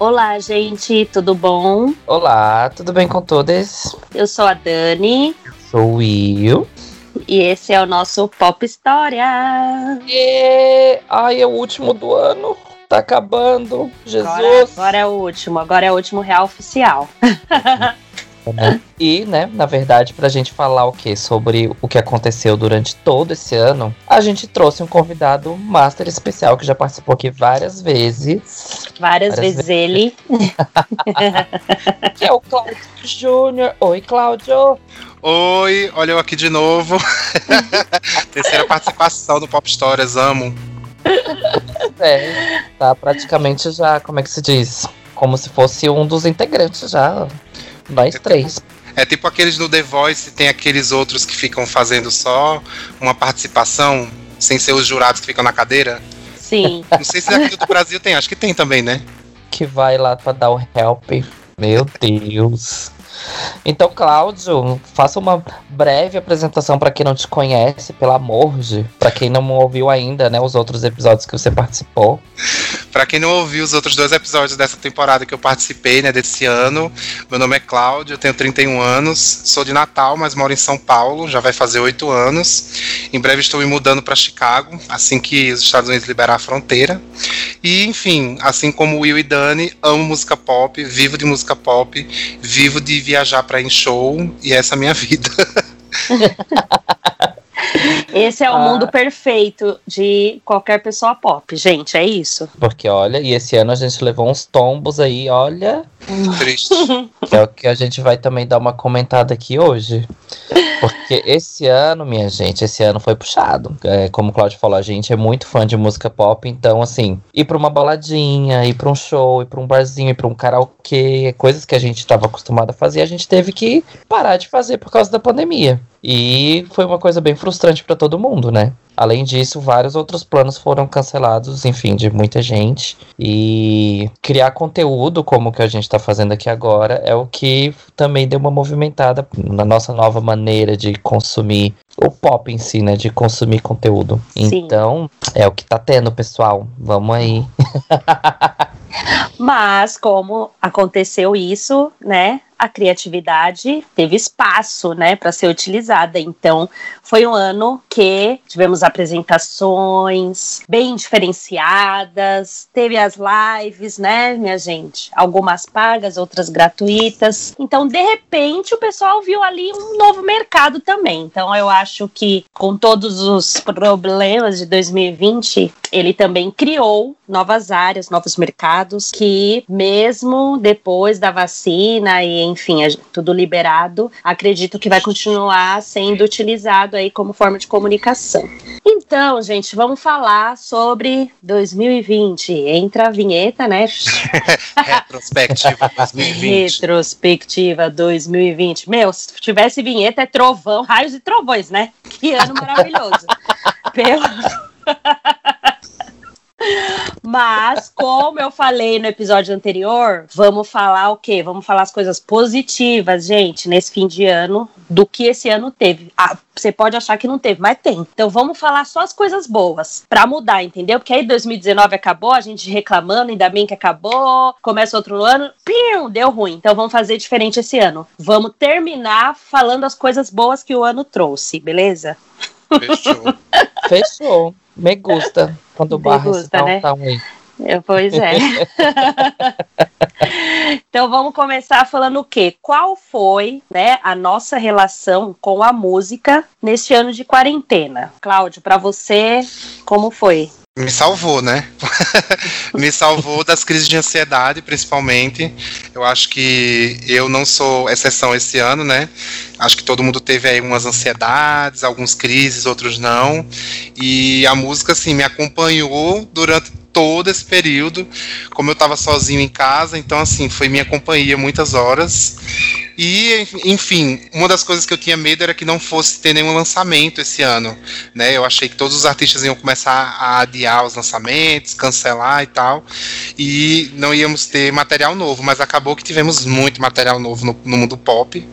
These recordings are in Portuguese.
Olá, gente, tudo bom? Olá, tudo bem com todos? Eu sou a Dani. Sou o Will. E esse é o nosso Pop História. E... Ai, é o último do ano. Tá acabando. Jesus. Agora, agora é o último, agora é o último real oficial. Né? E, né, na verdade, pra gente falar o que sobre o que aconteceu durante todo esse ano, a gente trouxe um convidado master especial que já participou aqui várias vezes. Várias, várias vezes, vezes ele. que é o Cláudio Júnior. Oi, Cláudio. Oi, olha eu aqui de novo. Terceira participação do Pop Stories, amo. É, tá praticamente já, como é que se diz? Como se fosse um dos integrantes já. Nós é três. Tipo, é tipo aqueles no The Voice, tem aqueles outros que ficam fazendo só uma participação, sem ser os jurados que ficam na cadeira. Sim. Não sei se aqui do Brasil tem, acho que tem também, né? Que vai lá pra dar o help. Meu Deus. Então, Cláudio, faça uma breve apresentação para quem não te conhece, pelo amor de, para quem não ouviu ainda, né, os outros episódios que você participou. Para quem não ouviu os outros dois episódios dessa temporada que eu participei, né, desse ano, meu nome é Cláudio, eu tenho 31 anos, sou de Natal, mas moro em São Paulo, já vai fazer oito anos. Em breve estou me mudando para Chicago, assim que os Estados Unidos liberar a fronteira. E, enfim, assim como Will e Dani, amo música pop, vivo de música pop, vivo de viajar para em show e essa é a minha vida. Esse é o ah. mundo perfeito de qualquer pessoa pop, gente, é isso. Porque olha, e esse ano a gente levou uns tombos aí, olha. Triste. É o que a gente vai também dar uma comentada aqui hoje. Porque esse ano, minha gente, esse ano foi puxado. É, como o Claudio falou, a gente é muito fã de música pop, então, assim, ir pra uma baladinha, ir pra um show, ir pra um barzinho, ir pra um karaokê, coisas que a gente estava acostumado a fazer, a gente teve que parar de fazer por causa da pandemia. E foi uma coisa bem frustrante para todo mundo, né? Além disso, vários outros planos foram cancelados, enfim, de muita gente. E criar conteúdo, como que a gente está fazendo aqui agora, é o que também deu uma movimentada na nossa nova maneira de consumir o pop em si, né? De consumir conteúdo. Sim. Então, é o que tá tendo, pessoal. Vamos aí. Mas, como aconteceu isso, né? a criatividade teve espaço, né, para ser utilizada. Então, foi um ano que tivemos apresentações bem diferenciadas, teve as lives, né, minha gente? Algumas pagas, outras gratuitas. Então, de repente, o pessoal viu ali um novo mercado também. Então, eu acho que com todos os problemas de 2020, ele também criou novas áreas, novos mercados que mesmo depois da vacina e enfim, tudo liberado, acredito que vai continuar sendo utilizado aí como forma de comunicação. Então, gente, vamos falar sobre 2020. Entra a vinheta, né? Retrospectiva 2020. Retrospectiva 2020. Meu, se tivesse vinheta é trovão, raios e trovões, né? Que ano maravilhoso. Pelo mas, como eu falei no episódio anterior, vamos falar o quê? Vamos falar as coisas positivas, gente, nesse fim de ano, do que esse ano teve. Ah, você pode achar que não teve, mas tem. Então vamos falar só as coisas boas, para mudar, entendeu? Porque aí 2019 acabou, a gente reclamando, ainda bem que acabou, começa outro ano, pium, deu ruim. Então vamos fazer diferente esse ano. Vamos terminar falando as coisas boas que o ano trouxe, beleza? Fechou. Fechou. Me gusta quando o barra gusta, né? tá ruim. Pois é. então vamos começar falando o quê? Qual foi, né, a nossa relação com a música neste ano de quarentena? Cláudio, para você, como foi? Me salvou, né? me salvou das crises de ansiedade, principalmente. Eu acho que eu não sou exceção esse ano, né? Acho que todo mundo teve aí umas ansiedades, algumas crises, outros não. E a música, assim, me acompanhou durante todo esse período, como eu estava sozinho em casa, então assim, foi minha companhia muitas horas. E, enfim, uma das coisas que eu tinha medo era que não fosse ter nenhum lançamento esse ano, né? Eu achei que todos os artistas iam começar a adiar os lançamentos, cancelar e tal, e não íamos ter material novo, mas acabou que tivemos muito material novo no, no mundo pop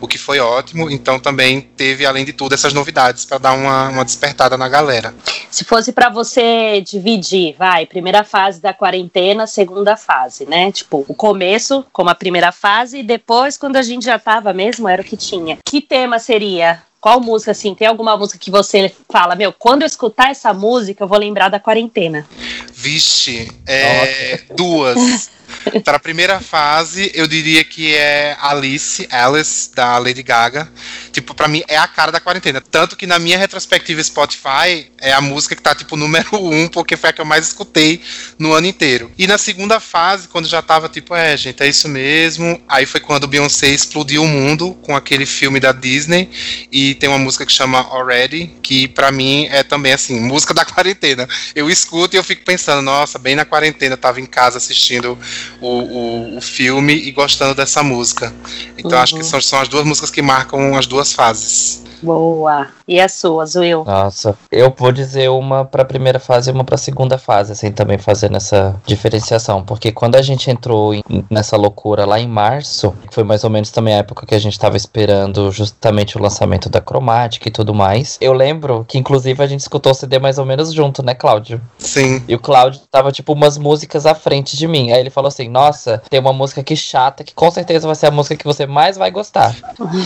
o que foi ótimo. Então também teve, além de tudo, essas novidades para dar uma, uma despertada na galera. Se fosse para você dividir, vai, primeira fase da quarentena, segunda fase, né? Tipo, o começo como a primeira fase e depois quando a gente já tava mesmo, era o que tinha. Que tema seria? Qual música, assim? Tem alguma música que você fala, meu, quando eu escutar essa música, eu vou lembrar da quarentena? Vixe, é, duas. Para a primeira fase, eu diria que é Alice, Alice, da Lady Gaga. Tipo, para mim é a cara da quarentena. Tanto que na minha retrospectiva Spotify, é a música que tá, tipo, número um, porque foi a que eu mais escutei no ano inteiro. E na segunda fase, quando já tava, tipo, é, gente, é isso mesmo. Aí foi quando Beyoncé explodiu o mundo com aquele filme da Disney. E tem uma música que chama Already, que para mim é também, assim, música da quarentena. Eu escuto e eu fico pensando, nossa, bem na quarentena, tava em casa assistindo o, o, o filme e gostando dessa música. Então uhum. acho que são, são as duas músicas que marcam as duas fases. Boa. E a sua, Will? Nossa, eu vou dizer uma para a primeira fase e uma para a segunda fase, assim, também fazendo essa diferenciação, porque quando a gente entrou em, nessa loucura lá em março, foi mais ou menos também a época que a gente estava esperando justamente o lançamento da cromática e tudo mais. Eu lembro que inclusive a gente escutou o CD mais ou menos junto, né, Cláudio? Sim. E o Cláudio tava tipo umas músicas à frente de mim. Aí ele falou assim: "Nossa, tem uma música aqui chata que com certeza vai ser a música que você mais vai gostar".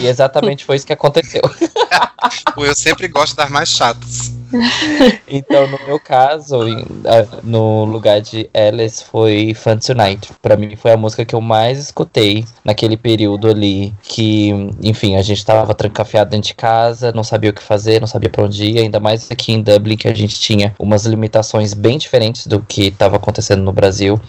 e exatamente foi isso que aconteceu. eu sempre gosto das mais chatas. então, no meu caso, no lugar de Alice foi Fun Tonight. Pra mim foi a música que eu mais escutei naquele período ali. Que, enfim, a gente tava trancafiado dentro de casa, não sabia o que fazer, não sabia pra onde ir. Ainda mais aqui em Dublin, que a gente tinha umas limitações bem diferentes do que estava acontecendo no Brasil.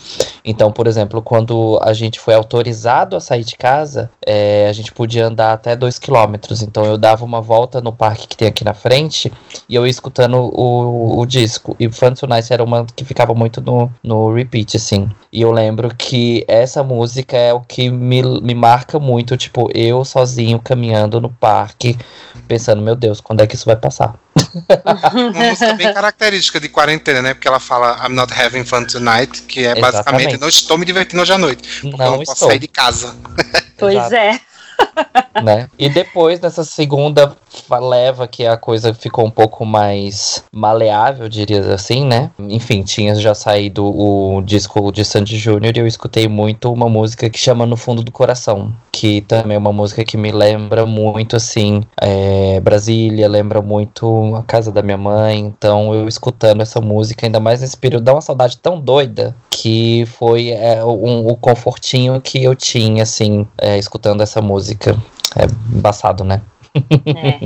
Então, por exemplo, quando a gente foi autorizado a sair de casa, é, a gente podia andar até 2 km. Então, eu dava uma volta no parque que tem aqui na frente e eu ia escutando o, o disco. E Fun Nice era uma que ficava muito no, no repeat, assim. E eu lembro que essa música é o que me, me marca muito, tipo, eu sozinho caminhando no parque, pensando, meu Deus, quando é que isso vai passar? uma música bem característica de quarentena, né? Porque ela fala I'm not having fun tonight, que é Exatamente. basicamente não estou me divertindo hoje à noite. Porque não eu não posso sair de casa. Pois é. né? E depois, nessa segunda leva, que a coisa ficou um pouco mais maleável, diria assim, né? Enfim, tinha já saído o disco de Sandy Júnior e eu escutei muito uma música que chama No Fundo do Coração, que também é uma música que me lembra muito, assim, é, Brasília, lembra muito a casa da minha mãe. Então, eu escutando essa música, ainda mais nesse período, dá uma saudade tão doida que foi é, um, o confortinho que eu tinha, assim, é, escutando essa música. É embaçado, né? É.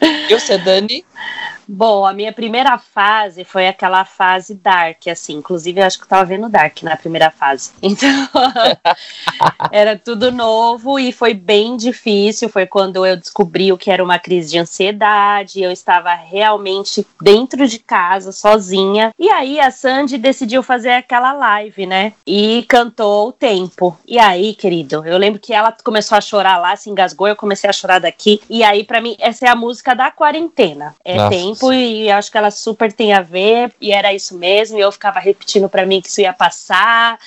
e você, Dani? Bom, a minha primeira fase foi aquela fase dark, assim. Inclusive, eu acho que eu tava vendo dark na primeira fase. Então, era tudo novo e foi bem difícil. Foi quando eu descobri o que era uma crise de ansiedade. Eu estava realmente dentro de casa, sozinha. E aí, a Sandy decidiu fazer aquela live, né? E cantou o tempo. E aí, querido, eu lembro que ela começou a chorar lá, se engasgou. Eu comecei a chorar daqui. E aí, para mim, essa é a música da quarentena. É Nossa. tempo e acho que ela super tem a ver e era isso mesmo. E eu ficava repetindo para mim que isso ia passar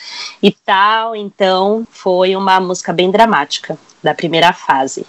e tal. Então foi uma música bem dramática da primeira fase.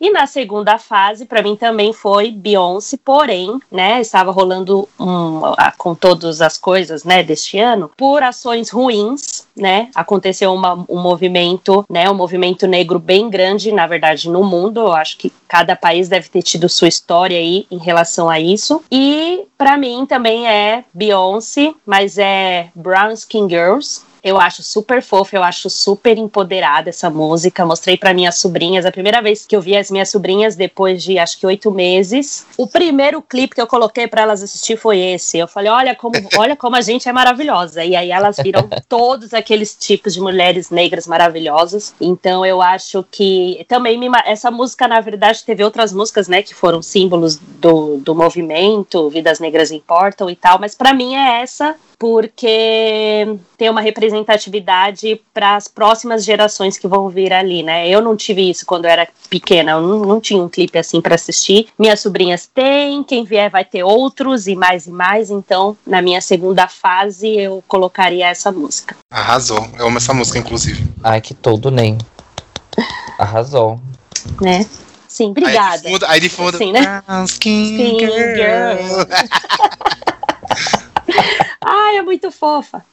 E na segunda fase, para mim também foi Beyoncé, porém, né, estava rolando um, com todas as coisas, né, deste ano, por ações ruins, né, aconteceu uma, um movimento, né, um movimento negro bem grande, na verdade, no mundo. Eu acho que cada país deve ter tido sua história aí em relação a isso. E para mim também é Beyoncé, mas é Brown Skin Girls, eu acho super fofa, eu acho super empoderada essa música. Mostrei para minhas sobrinhas, a primeira vez que eu vi as minhas sobrinhas depois de acho que oito meses. O primeiro clipe que eu coloquei para elas assistir foi esse. Eu falei, olha como, olha como a gente é maravilhosa. E aí elas viram todos aqueles tipos de mulheres negras maravilhosas. Então eu acho que também me, essa música na verdade teve outras músicas, né, que foram símbolos do, do movimento, Vidas Negras Importam e tal. Mas para mim é essa porque tem uma representatividade para as próximas gerações que vão vir ali, né? Eu não tive isso quando eu era pequena, eu não, não tinha um clipe assim para assistir. Minhas sobrinhas têm, quem vier vai ter outros e mais e mais. Então, na minha segunda fase, eu colocaria essa música. Arrasou. Eu amo essa música, inclusive. Ai, que todo nem. Arrasou. Né? Sim, obrigada. Aí de fundo, aí de fundo Sim, né? Skin, Skin girl. girl. Ai, é muito fofa.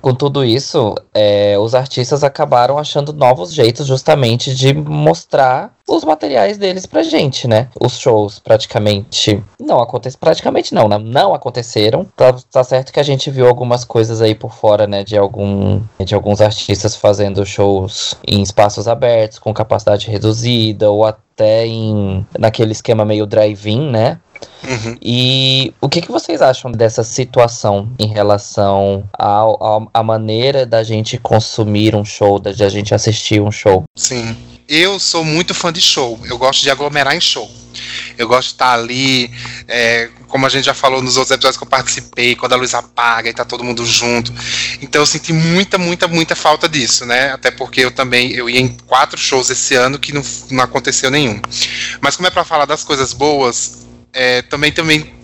Com tudo isso, é, os artistas acabaram achando novos jeitos justamente de mostrar os materiais deles pra gente, né? Os shows praticamente não aconteceram. Praticamente não, né? Não aconteceram. Tá, tá, certo que a gente viu algumas coisas aí por fora, né? De, algum, de alguns artistas fazendo shows em espaços abertos, com capacidade reduzida, ou até em naquele esquema meio drive-in, né? Uhum. E o que, que vocês acham dessa situação em relação à maneira da gente consumir um show, da gente assistir um show? Sim. Eu sou muito fã de show. Eu gosto de aglomerar em show. Eu gosto de estar ali, é, como a gente já falou nos outros episódios que eu participei, quando a luz apaga e tá todo mundo junto. Então eu senti muita, muita, muita falta disso, né? Até porque eu também eu ia em quatro shows esse ano que não, não aconteceu nenhum. Mas como é para falar das coisas boas, é, também, também,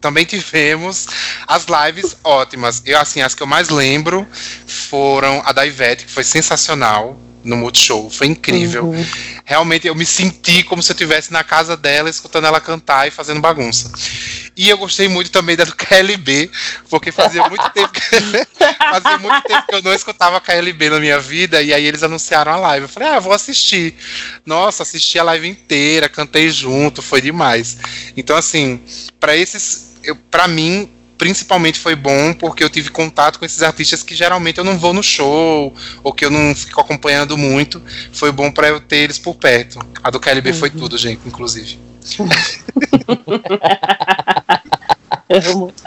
também tivemos as lives ótimas. Eu, assim, as que eu mais lembro foram a da Ivete, que foi sensacional no Multishow. Foi incrível. Uhum. Realmente eu me senti como se eu estivesse na casa dela, escutando ela cantar e fazendo bagunça. E eu gostei muito também da do KLB, porque fazia muito tempo que, fazia muito tempo que eu não escutava KLB na minha vida, e aí eles anunciaram a live. Eu falei, ah, vou assistir. Nossa, assisti a live inteira, cantei junto, foi demais. Então, assim, para esses. para mim, principalmente foi bom porque eu tive contato com esses artistas que geralmente eu não vou no show ou que eu não fico acompanhando muito. Foi bom para eu ter eles por perto. A do KLB uhum. foi tudo, gente, inclusive.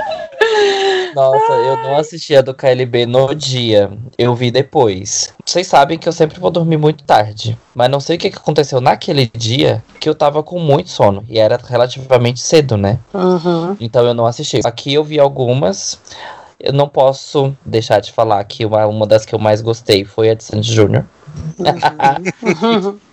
Nossa, eu não assisti a do KLB no dia. Eu vi depois. Vocês sabem que eu sempre vou dormir muito tarde. Mas não sei o que aconteceu naquele dia que eu tava com muito sono. E era relativamente cedo, né? Uhum. Então eu não assisti. Aqui eu vi algumas. Eu não posso deixar de falar que uma, uma das que eu mais gostei foi a de Sandy Júnior.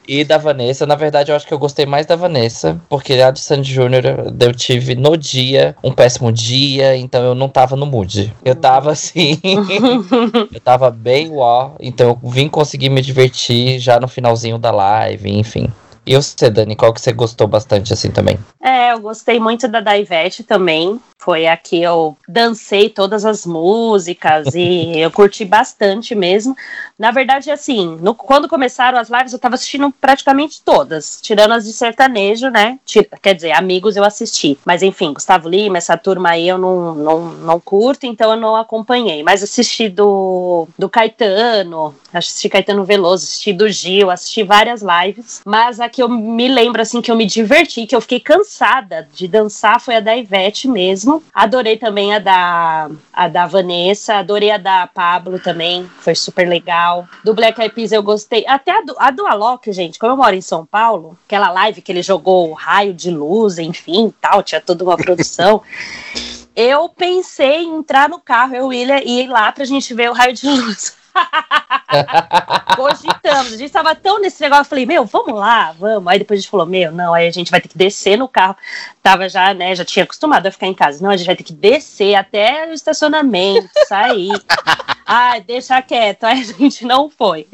E da Vanessa, na verdade, eu acho que eu gostei mais da Vanessa, porque a de Sandy Júnior eu tive no dia um péssimo dia, então eu não tava no mood. Eu tava assim. eu tava bem uó, então eu vim conseguir me divertir já no finalzinho da live, enfim. E você, Dani, qual que você gostou bastante assim também? É, eu gostei muito da da Ivete também. Foi a que eu dancei todas as músicas e eu curti bastante mesmo. Na verdade, assim, no, quando começaram as lives, eu tava assistindo praticamente todas, tirando as de sertanejo, né? quer dizer, amigos eu assisti. Mas enfim, Gustavo Lima, essa turma aí eu não, não, não curto, então eu não acompanhei. Mas assisti do, do Caetano, assisti Caetano Veloso, assisti do Gil, assisti várias lives. Mas a que eu me lembro, assim, que eu me diverti, que eu fiquei cansada de dançar foi a da Ivete mesmo mesmo. Adorei também a da, a da Vanessa, adorei a da Pablo também, foi super legal. Do Black Eyed Peas eu gostei. Até a do, a do Alok, gente, como eu moro em São Paulo, aquela live que ele jogou raio de luz, enfim, tal, tinha toda uma produção. eu pensei em entrar no carro, eu e William, e ir lá pra gente ver o raio de luz. Cogitamos. A gente tava tão nesse negócio, eu falei, meu, vamos lá, vamos. Aí depois a gente falou, meu, não, aí a gente vai ter que descer no carro. Tava já, né, já tinha acostumado a ficar em casa. Não, a gente vai ter que descer até o estacionamento, sair. ah, deixa quieto. Aí a gente não foi.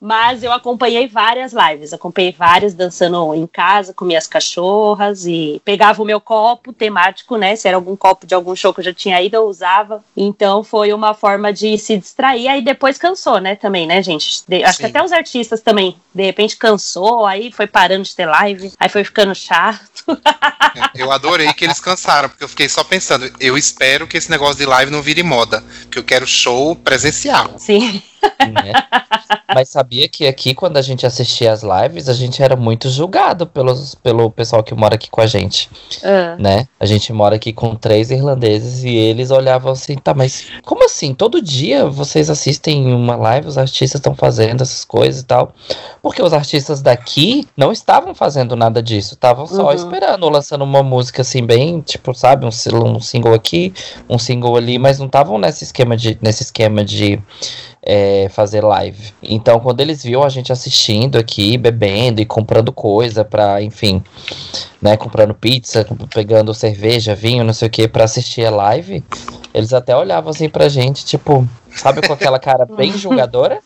Mas eu acompanhei várias lives, acompanhei várias dançando em casa com minhas cachorras e pegava o meu copo temático, né? Se era algum copo de algum show que eu já tinha ido, eu usava. Então foi uma forma de se distrair. Aí depois cansou, né? Também, né, gente? De, acho que até os artistas também, de repente cansou, aí foi parando de ter live, aí foi ficando chato. eu adorei que eles cansaram, porque eu fiquei só pensando, eu espero que esse negócio de live não vire moda, porque eu quero show presencial. Sim. Né? Mas sabia que aqui, quando a gente assistia as lives, a gente era muito julgado pelos, pelo pessoal que mora aqui com a gente. Uh. Né? A gente mora aqui com três irlandeses e eles olhavam assim, tá, mas como assim? Todo dia vocês assistem uma live, os artistas estão fazendo essas coisas e tal. Porque os artistas daqui não estavam fazendo nada disso, estavam só uhum. esperando, lançando uma música assim, bem, tipo, sabe, um, um single aqui, um single ali, mas não estavam nesse esquema de, nesse esquema de é, fazer live. Então, quando eles viam a gente assistindo aqui, bebendo e comprando coisa para, enfim, né, comprando pizza, pegando cerveja, vinho, não sei o que, para assistir a live, eles até olhavam assim pra gente, tipo, sabe com aquela cara bem julgadora?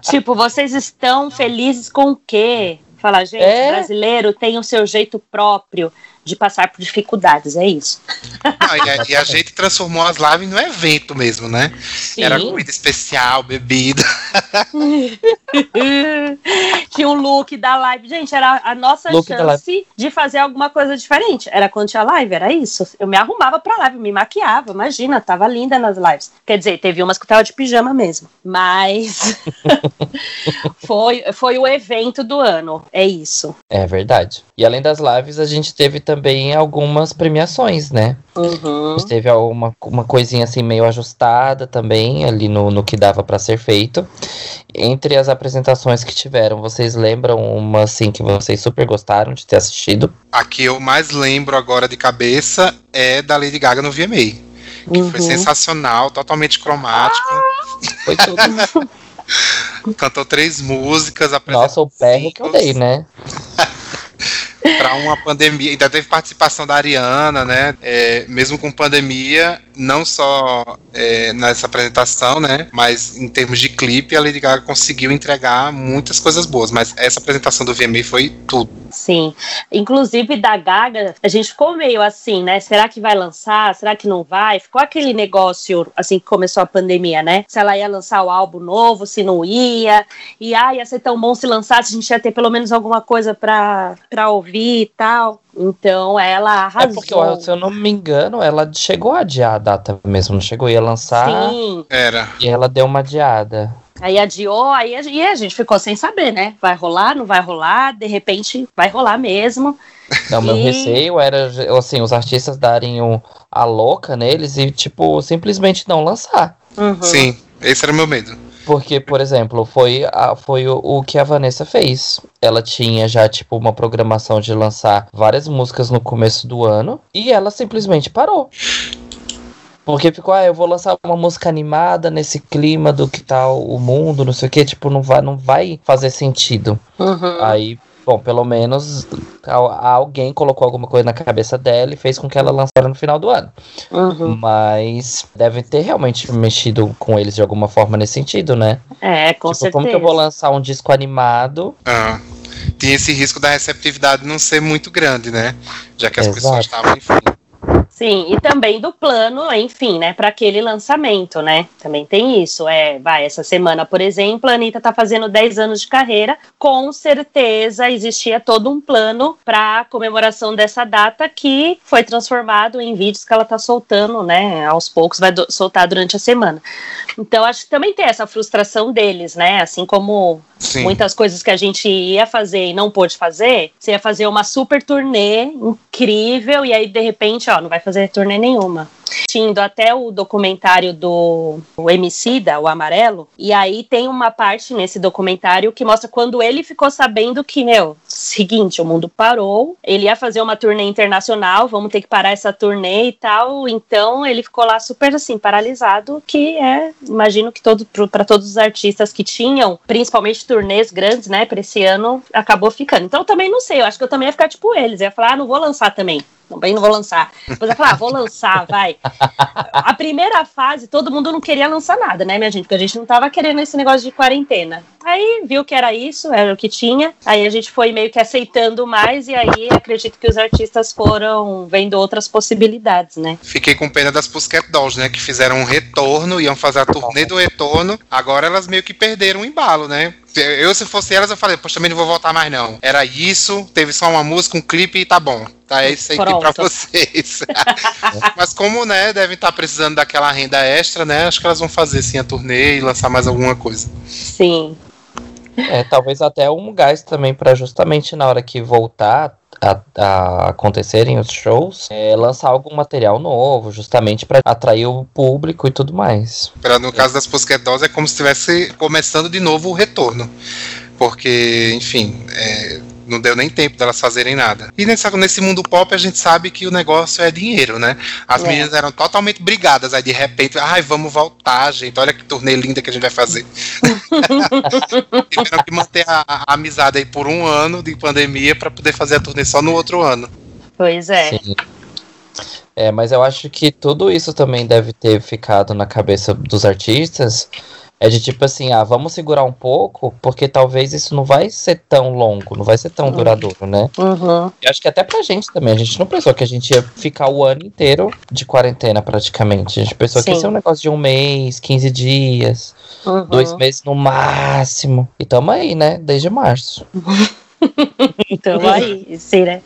tipo, vocês estão felizes com o quê? Fala, gente, É. brasileiro tem o seu jeito próprio de passar por dificuldades, é isso. Não, e, a, e a gente transformou as lives no evento mesmo, né? Sim. Era comida especial, bebida. tinha um look da live. Gente, era a nossa Look chance de fazer alguma coisa diferente. Era quando tinha live, era isso. Eu me arrumava pra live, me maquiava, imagina, tava linda nas lives. Quer dizer, teve umas que eu tava de pijama mesmo. Mas foi, foi o evento do ano, é isso. É verdade. E além das lives, a gente teve também algumas premiações, né? Uhum. A gente teve uma, uma coisinha assim meio ajustada também ali no, no que dava pra ser feito. Entre as apresentações que tiveram, vocês lembram uma assim que vocês super gostaram de ter assistido? A que eu mais lembro agora de cabeça é da Lady Gaga no VMA. Que foi Uhum. sensacional, totalmente cromático. Foi tudo. Cantou três músicas, Nossa, o berro que eu dei, né? Para uma pandemia. Ainda teve participação da Ariana, né? É, mesmo com pandemia, não só é, nessa apresentação, né? Mas em termos de clipe, a Lady Gaga conseguiu entregar muitas coisas boas. Mas essa apresentação do VMA foi tudo. Sim. Inclusive da Gaga, a gente ficou meio assim, né? Será que vai lançar? Será que não vai? Ficou aquele negócio assim que começou a pandemia, né? Se ela ia lançar o álbum novo, se não ia. E ah, ia ser tão bom se lançasse, a gente ia ter pelo menos alguma coisa pra, pra e tal. Então ela É arrasou. porque, ó, se eu não me engano, ela chegou a adiar a data mesmo, não chegou? Ia lançar Sim. Era. e ela deu uma adiada. Aí adiou, aí a, e a gente ficou sem saber, né? Vai rolar, não vai rolar? De repente vai rolar mesmo. Não, meu E- receio era, assim, os artistas darem um, a louca neles e, tipo, simplesmente não lançar. Uhum. Sim, esse era o meu medo. Porque, por exemplo, foi, a, foi o, o que a Vanessa fez. Ela tinha já, tipo, uma programação de lançar várias músicas no começo do ano e ela simplesmente parou. Porque ficou, ah, eu vou lançar uma música animada nesse clima do que tá o mundo, não sei o que, tipo, não vai, não vai fazer sentido. Uhum. Aí, bom, pelo menos al- alguém colocou alguma coisa na cabeça dela e fez com que ela lançara no final do ano. Uhum. Mas deve ter realmente mexido com eles de alguma forma nesse sentido, né? É, com tipo, certeza. como que eu vou lançar um disco animado? Ah, tinha esse risco da receptividade não ser muito grande, né? Já que as Exato. pessoas estavam, enfim. Sim, e também do plano, enfim, né, para aquele lançamento, né? Também tem isso. É, vai, essa semana, por exemplo, a Anitta tá fazendo 10 anos de carreira. Com certeza existia todo um plano para comemoração dessa data que foi transformado em vídeos que ela tá soltando, né? Aos poucos vai do- soltar durante a semana. Então, acho que também tem essa frustração deles, né? Assim como Sim. muitas coisas que a gente ia fazer e não pôde fazer, você ia fazer uma super turnê incrível e aí de repente, ó, não vai fazer turnê nenhuma. Assistindo até o documentário do o Emicida, o Amarelo, e aí tem uma parte nesse documentário que mostra quando ele ficou sabendo que, meu, seguinte, o mundo parou, ele ia fazer uma turnê internacional, vamos ter que parar essa turnê e tal, então ele ficou lá super assim, paralisado, que é, imagino que todo para todos os artistas que tinham, principalmente turnês grandes, né, para esse ano, acabou ficando. Então eu também não sei, eu acho que eu também ia ficar tipo eles, ia falar, ah, não vou lançar também. Também não vou lançar. Depois ia falar, ah, vou lançar, vai. A primeira fase, todo mundo não queria lançar nada, né, minha gente? Porque a gente não tava querendo esse negócio de quarentena. Aí viu que era isso, era o que tinha. Aí a gente foi meio que aceitando mais, e aí acredito que os artistas foram vendo outras possibilidades, né? Fiquei com pena das Pussycat Dolls, né? Que fizeram um retorno, iam fazer a turnê do retorno. Agora elas meio que perderam o embalo, né? Eu, se fosse elas, eu falei, poxa, também não vou voltar mais, não. Era isso, teve só uma música, um clipe e tá bom. Tá, é isso aí pra vocês. Mas como, né, devem estar precisando daquela renda extra, né? Acho que elas vão fazer sim a turnê e lançar mais alguma coisa. Sim. É, talvez até um gás também pra justamente na hora que voltar a, a acontecerem os shows, é, lançar algum material novo, justamente pra atrair o público e tudo mais. Pra, no caso das Dolls, é como se estivesse começando de novo o retorno. Porque, enfim, é, não deu nem tempo delas fazerem nada. E nessa, nesse mundo pop, a gente sabe que o negócio é dinheiro, né? As É. meninas eram totalmente brigadas. Aí, de repente, ai, vamos voltar, gente. Olha que turnê linda que a gente vai fazer. Tiveram que manter a, a amizade aí por um ano de pandemia pra poder fazer a turnê só no outro ano. Pois é. Sim. É, mas eu acho que tudo isso também deve ter ficado na cabeça dos artistas, É de tipo assim, ah, vamos segurar um pouco, porque talvez isso não vai ser tão longo, não vai ser tão Uhum. duradouro, né? Uhum. E acho que até pra gente também, a gente não pensou que a gente ia ficar o ano inteiro de quarentena praticamente. A gente pensou que ia Sim. ser um negócio de um mês, 15 dias, Uhum. dois meses no máximo. E tamo aí, né? Desde março. Então aí, sim, né?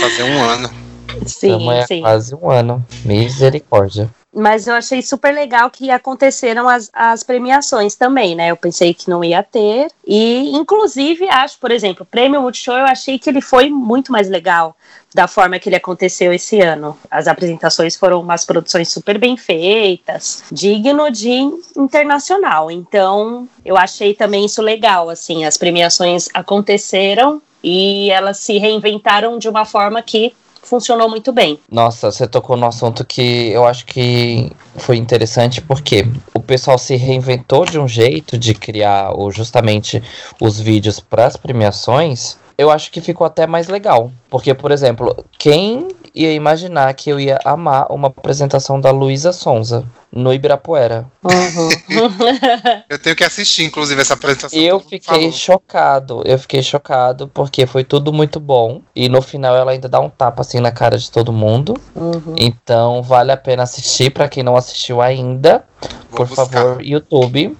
Fazer um ano. Sim, tamo aí há sim. quase um ano. Misericórdia. Mas eu achei super legal que aconteceram as, as premiações também, né? Eu pensei que não ia ter. E, inclusive, acho, por exemplo, o Prêmio Multishow, eu achei que ele foi muito mais legal da forma que ele aconteceu esse ano. As apresentações foram umas produções super bem feitas, digno de internacional. Então, eu achei também isso legal, assim, as premiações aconteceram e elas se reinventaram de uma forma que funcionou muito bem. Nossa, você tocou no assunto que eu acho que foi interessante porque o pessoal se reinventou de um jeito de criar o, justamente os vídeos para as premiações. Eu acho que ficou até mais legal. Porque, por exemplo, quem ia imaginar que eu ia amar uma apresentação da Luísa Sonza no Ibirapuera? Uhum. Eu tenho que assistir, inclusive, essa apresentação. Eu fiquei falou. chocado. Eu fiquei chocado porque foi tudo muito bom. E no final ela ainda dá um tapa assim na cara de todo mundo. Uhum. Então vale a pena assistir para quem não assistiu ainda. Vou Por buscar. favor, YouTube.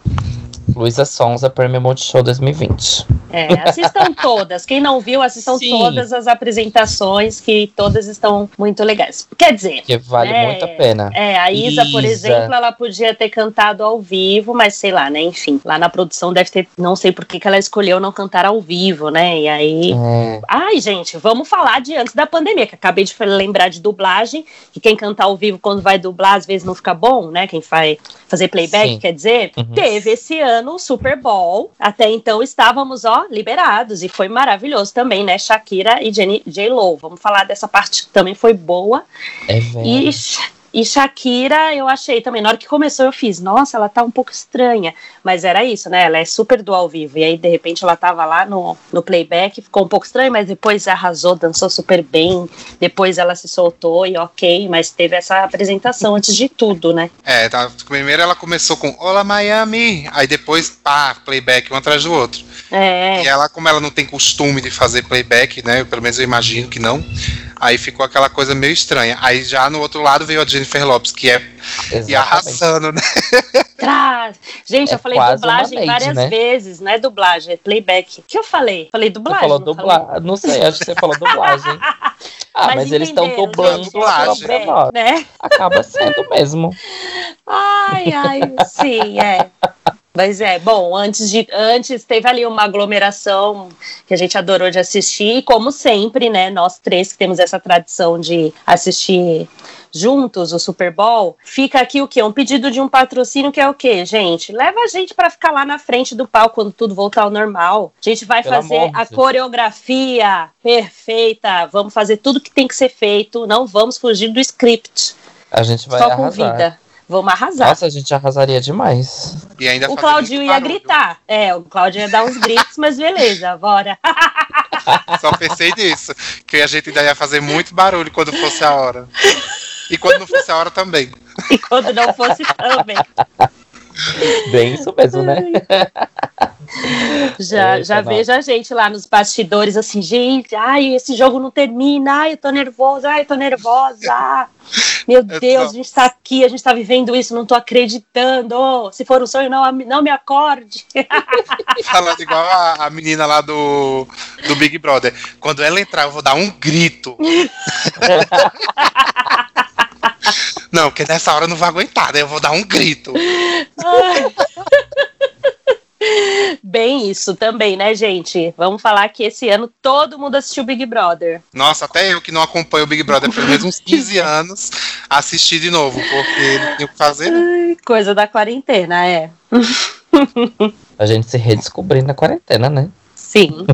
Luísa Sonza, Prêmio Multishow 2020. É, assistam todas. Quem não viu, assistam Sim. todas as apresentações, que todas estão muito legais. Quer dizer, Que vale É, muito a pena. é, a Isa, por Isa. exemplo, ela podia ter cantado ao vivo, mas sei lá, né? Enfim, lá na produção deve ter. Não sei por que, que ela escolheu não cantar ao vivo, né? E aí. É, Ai, gente, vamos falar de antes da pandemia, que acabei de lembrar de dublagem, que quem cantar ao vivo quando vai dublar às vezes não fica bom, né? Quem vai fazer playback, Sim. quer dizer, Uhum. teve esse ano o Super Bowl. Até então estávamos, ó, liberados e foi maravilhoso também, né? Shakira e Jenny J. Lo. Vamos falar dessa parte que também foi boa. é velho. E, e Shakira, eu achei também, na hora que começou eu fiz, nossa, ela tá um pouco estranha, mas era isso, né, ela é super do ao vivo, e aí de repente ela tava lá no, no playback, ficou um pouco estranho, mas depois arrasou, dançou super bem, depois ela se soltou e ok, mas teve essa apresentação antes de tudo, né. É, tá, primeiro ela começou com Olá Miami, aí depois, pá, playback um atrás do outro. É, E ela, como ela não tem costume de fazer playback, né? Pelo menos eu imagino que não. Aí ficou aquela coisa meio estranha. Aí já no outro lado veio a Jennifer Lopes, que é e arrasando, né? traz. Gente, É eu falei dublagem várias né? vezes, não é dublagem, é playback. O que eu falei? Falei Você dublagem? falou não falei? dublagem. Não sei, acho que você falou dublagem. Ah, Mas mas, eles estão dublando dublagem. voz. Né? Acaba sendo mesmo. Ai, ai, sim, é. Mas é, bom, antes de antes teve ali uma aglomeração que a gente adorou de assistir, e como sempre, né, nós três que temos essa tradição de assistir juntos o Super Bowl, fica aqui o quê? Um pedido de um patrocínio que é o quê, gente? Leva a gente para ficar lá na frente do palco quando tudo voltar ao normal. A gente vai Pelo fazer a coreografia perfeita, vamos fazer tudo que tem que ser feito, não vamos fugir do script. A gente vai Só arrasar. convida. Vamos arrasar. Nossa, a gente arrasaria demais. E ainda O Claudinho ia gritar. É, o Claudio ia dar uns gritos, mas beleza, bora. Só pensei nisso. Que a gente ainda ia fazer muito barulho quando fosse a hora. E quando não fosse a hora também. E quando não fosse também. Bem isso mesmo, né? Já, Eita, já nossa. vejo a gente lá nos bastidores assim, gente, ai, esse jogo não termina, ai, eu tô nervosa, ai, eu tô nervosa. Meu É Deus, a gente tá aqui, a gente tá vivendo isso, não tô acreditando. Se for um sonho, não, não me acorde. Falando igual a, a menina lá do, do Big Brother. Quando ela entrar, eu vou dar um grito. Não, porque nessa hora eu não vou aguentar, daí eu vou dar um grito. Bem isso também, né, gente? Vamos falar que esse ano todo mundo assistiu Big Brother. Nossa, até eu que não acompanho o Big Brother pelo menos uns 15 anos, assisti de novo, porque não tinha o que fazer. né? Coisa da quarentena, é. A gente se redescobrindo na quarentena, né? Sim.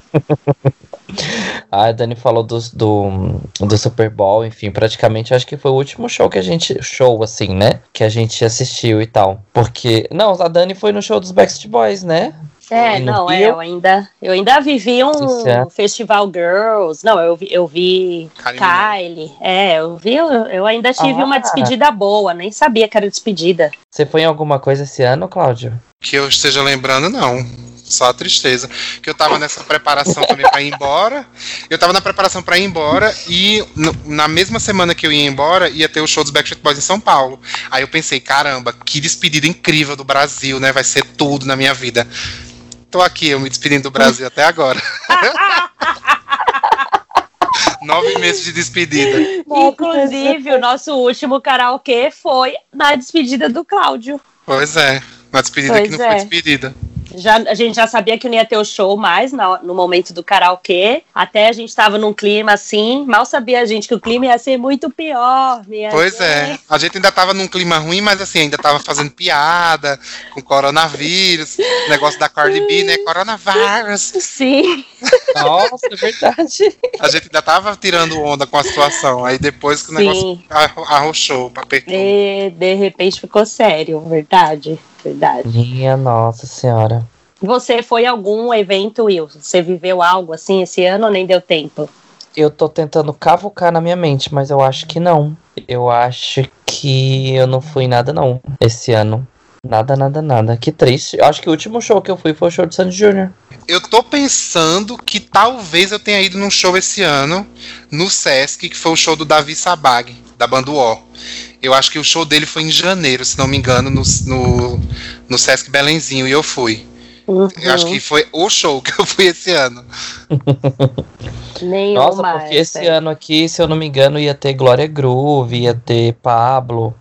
A Dani falou do, do, do Super Bowl, enfim, praticamente acho que foi o último show que a gente. Show, assim, né? Que a gente assistiu e tal. Porque. Não, a Dani foi no show dos Backstreet Boys, né? É, não, é, eu ainda, eu ainda vivi um é. Festival Girls. Não, eu vi, eu vi Kylie Kylie. É, eu vi, eu, eu ainda tive Ah. uma despedida boa, nem sabia que era despedida. Você foi em alguma coisa esse ano, Cláudio? Que eu esteja lembrando, não. Só a tristeza. Que eu tava nessa preparação também pra ir embora. Eu tava na preparação pra ir embora e no- na mesma semana que eu ia embora, ia ter o show dos Backstreet Boys em São Paulo. Aí eu pensei, caramba, que despedida incrível do Brasil, né? Vai ser tudo na minha vida. Tô aqui, eu me despedindo do Brasil até agora. Nove meses de despedida. Inclusive, o nosso último karaokê foi na despedida do Cláudio. Pois é. Uma despedida Pois que não é. foi despedida. Já, a gente já sabia que não ia ter o show mais na- no momento do karaokê. Até a gente tava num clima assim. Mal sabia a gente que o clima ia ser muito pior. Minha Pois gente. é. A gente ainda tava num clima ruim, mas assim, ainda tava fazendo piada com coronavírus, negócio da Cardi B, né? Coronavírus. Sim. Nossa, é verdade. A gente ainda tava tirando onda com a situação. Aí depois que o negócio Sim. arrochou, apertou. E de repente ficou sério. Verdade. Verdade. Minha nossa senhora. Você foi a algum evento, Wilson? Você viveu algo assim esse ano ou nem deu tempo? Eu tô tentando cavucar na minha mente, mas eu acho que não. Eu acho que eu não fui nada, não, esse ano. Nada, nada, nada. Que triste. Eu acho que o último show que eu fui foi o show de Sandy Jr. Eu tô pensando que talvez eu tenha ido num show esse ano, no Sesc, que foi o show do Davi Sabag, da banda O. Eu acho que o show dele foi em janeiro, se não me engano, no, no, no Sesc Belenzinho, e eu fui. Uhum. Eu acho que foi o show que eu fui esse ano. Nenhuma. Nossa, porque esse essa. ano aqui, se eu não me engano, ia ter Glória Groove, ia ter Pablo.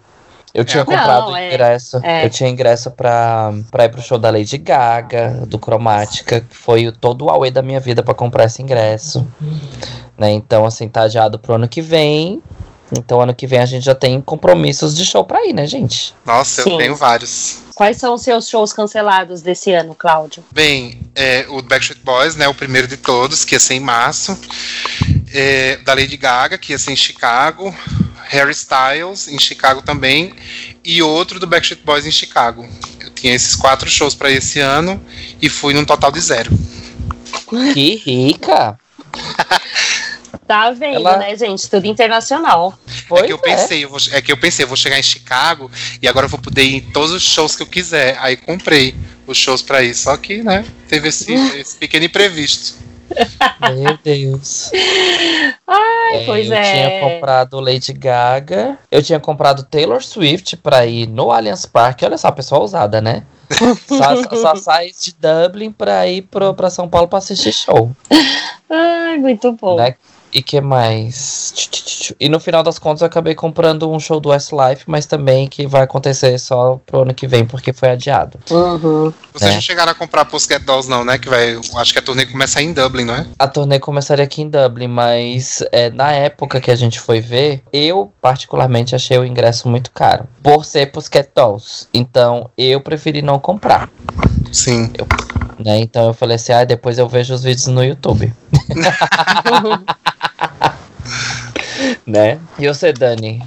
Eu tinha Não, comprado é. ingresso. É. Eu tinha ingresso pra, pra ir pro show da Lady Gaga, do Cromática, que foi o- todo o auê da minha vida pra comprar esse ingresso. Né? Então, assim, tá adiado pro ano que vem. Então, ano que vem a gente já tem compromissos de show pra ir, né, gente? Nossa, Sim. eu tenho vários. Quais são os seus shows cancelados desse ano, Cláudio? Bem, é, o Backstreet Boys, né, o primeiro de todos, que ia ser em março. É, da Lady Gaga, que ia ser em Chicago. Harry Styles, em Chicago também. E outro do Backstreet Boys em Chicago. Eu tinha esses quatro shows para esse ano e fui num total de zero. Que rica! Tá vendo, Ela- né, gente? Tudo internacional. Pois é que eu pensei, eu vou, é que eu pensei, eu vou chegar em Chicago e agora eu vou poder ir em todos os shows que eu quiser. Aí comprei os shows para ir. Só que, né, teve esse, esse pequeno imprevisto. Meu Deus. Ai, pois eu é. tinha comprado Lady Gaga. Eu tinha comprado Taylor Swift pra ir no Allianz Parque. Olha só, a pessoa ousada, né? só, só sai de Dublin pra ir pro, pra São Paulo pra assistir show. Ai, muito bom. Né? E que mais? E no final das contas eu acabei comprando um show do Westlife, mas também que vai acontecer só pro ano que vem, porque foi adiado. Uhum. Vocês É. não chegaram a comprar Pussycat Dolls, não, né? Que vai. Acho que a turnê começa em Dublin, não é? A turnê começaria aqui em Dublin, mas é, na época que a gente foi ver, eu particularmente achei o ingresso muito caro. Por ser Pussycat Dolls. Então eu preferi não comprar. Sim. Né? Então eu falei assim, ah, depois eu vejo os vídeos no YouTube. né? E você, Dani?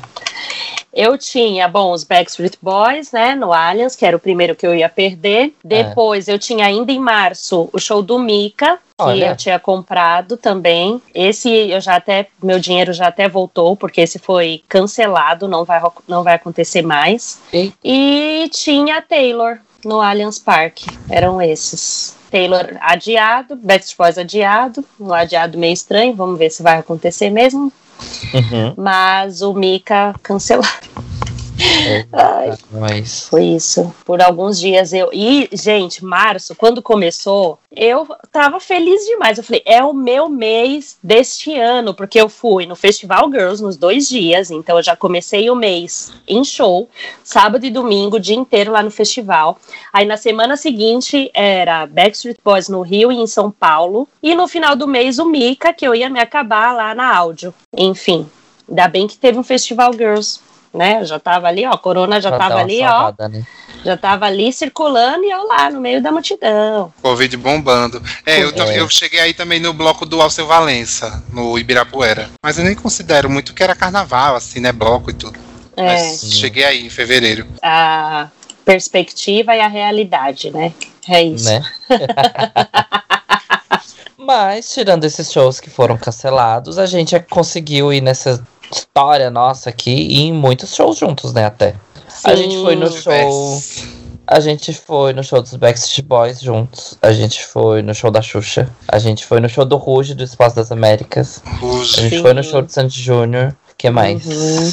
Eu tinha, bom, os Backstreet Boys, né, no Allianz, que era o primeiro que eu ia perder. Depois eu tinha ainda em março o show do Mika, que Olha. eu tinha comprado também. Esse eu já até, meu dinheiro já até voltou, porque esse foi cancelado, não vai, não vai acontecer mais. Eita. E tinha Taylor no Allianz Parque, eram esses. Taylor adiado, Backstreet Boys adiado, um adiado meio estranho, vamos ver se vai acontecer mesmo. Uhum. Mas o Mika cancelado. Ai, Mas... foi isso. Por alguns dias eu. E, gente, março, quando começou, eu tava feliz demais. Eu falei, é o meu mês deste ano, porque eu fui no Festival Girls nos dois dias, então eu já comecei o mês em show, sábado e domingo, o dia inteiro lá no festival. Aí na semana seguinte era Backstreet Boys no Rio e em São Paulo. E no final do mês o Mika, que eu ia me acabar lá na áudio. Enfim, ainda bem que teve um Festival Girls. Né, já tava ali, ó, a Corona já tava ali, ó, salvada, né? já tava ali circulando e eu lá no meio da multidão. Covid bombando. É, eu, É. eu cheguei aí também no bloco do Alceu Valença, no Ibirapuera. Mas eu nem considero muito que era carnaval, assim, né? Bloco e tudo. É, Mas cheguei aí em fevereiro. a perspectiva e a realidade, né? É isso. né? Mas, tirando esses shows que foram cancelados, a gente conseguiu ir nessa história nossa aqui e em muitos shows juntos, né, até. A Sim. gente foi no show. A gente foi no show dos Backstreet Boys juntos. A gente foi no show da Xuxa. A gente foi no show do Ruge do Espaço das Américas. A Ruge. gente Sim. foi no show do Sandy Júnior. que mais? Uhum.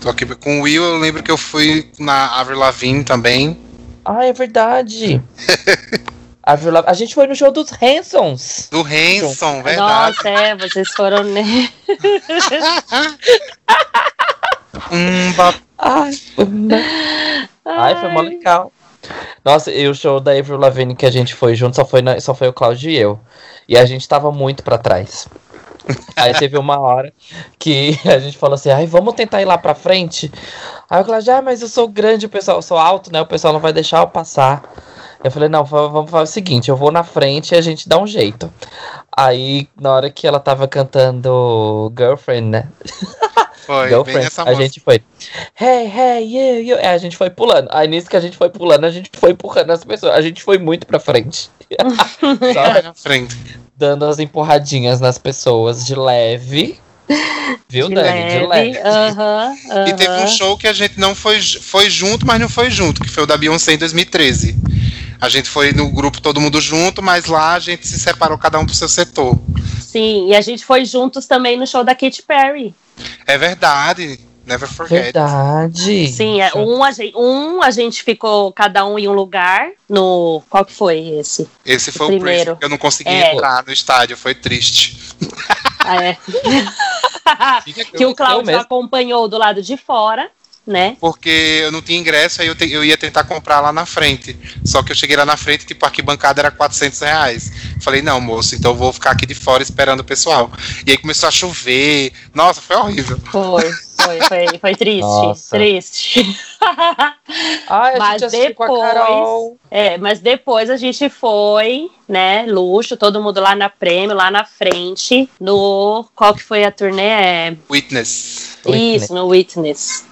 Tô aqui com o Will, eu lembro que eu fui na Avril Lavigne também. Ah, é verdade. a, Vila- a gente foi no show dos Hansons. Do Hanson, verdade. Nossa, é, vocês foram. Né? Um ba- Ai, foi, Ai, foi mó legal. Nossa, e o show da Avril Lavigne que a gente foi junto só foi, na- só foi o Claudio e eu. E a gente tava muito pra trás. Aí teve uma hora que a gente falou assim, ai, vamos tentar ir lá pra frente. Aí o Claudio, ah, mas eu sou grande, o pessoal, eu sou alto, né? O pessoal não vai deixar eu passar. Eu falei, não, va- vamos fazer o seguinte, eu vou na frente e a gente dá um jeito. Aí, na hora que ela tava cantando Girlfriend, né? Foi, Girlfriend, a gente foi. Hey, hey, you, you. É, a gente foi pulando. Aí nisso que a gente foi pulando, a gente foi empurrando as pessoas. A gente foi muito pra frente. Só Vai na frente. dando as empurradinhas nas pessoas de leve. Viu, De Dani? De leve. Aham, E teve um show que a gente não foi, foi junto, mas não foi junto, que foi o da Beyoncé em 2013. A gente foi no grupo todo mundo junto, mas lá a gente se separou cada um pro seu setor. Sim, e a gente foi juntos também no show da Katy Perry. É verdade. Never forget. Verdade. Sim, é, um, a gente, um a gente ficou cada um em um lugar. No. Qual que foi esse? Esse foi O o primeiro. Eu não consegui É. entrar no estádio, foi triste. Ah, é. que o Cláudio acompanhou do lado de fora, né? Porque eu não tinha ingresso, aí eu, te- eu ia tentar comprar lá na frente. Só que eu cheguei lá na frente, tipo, a arquibancada era 400 reais. Falei, não, moço, então eu vou ficar aqui de fora esperando o pessoal. E aí começou a chover. Nossa, foi horrível. Foi, foi, foi, foi triste. Nossa. Triste. Ai, a Mas gente assistiu com a depois- Carol. É, mas depois a gente foi, né, luxo, todo mundo lá na prêmio, lá na frente, no. Qual que foi a turnê? É, Witness. Witness. Isso, no Witness.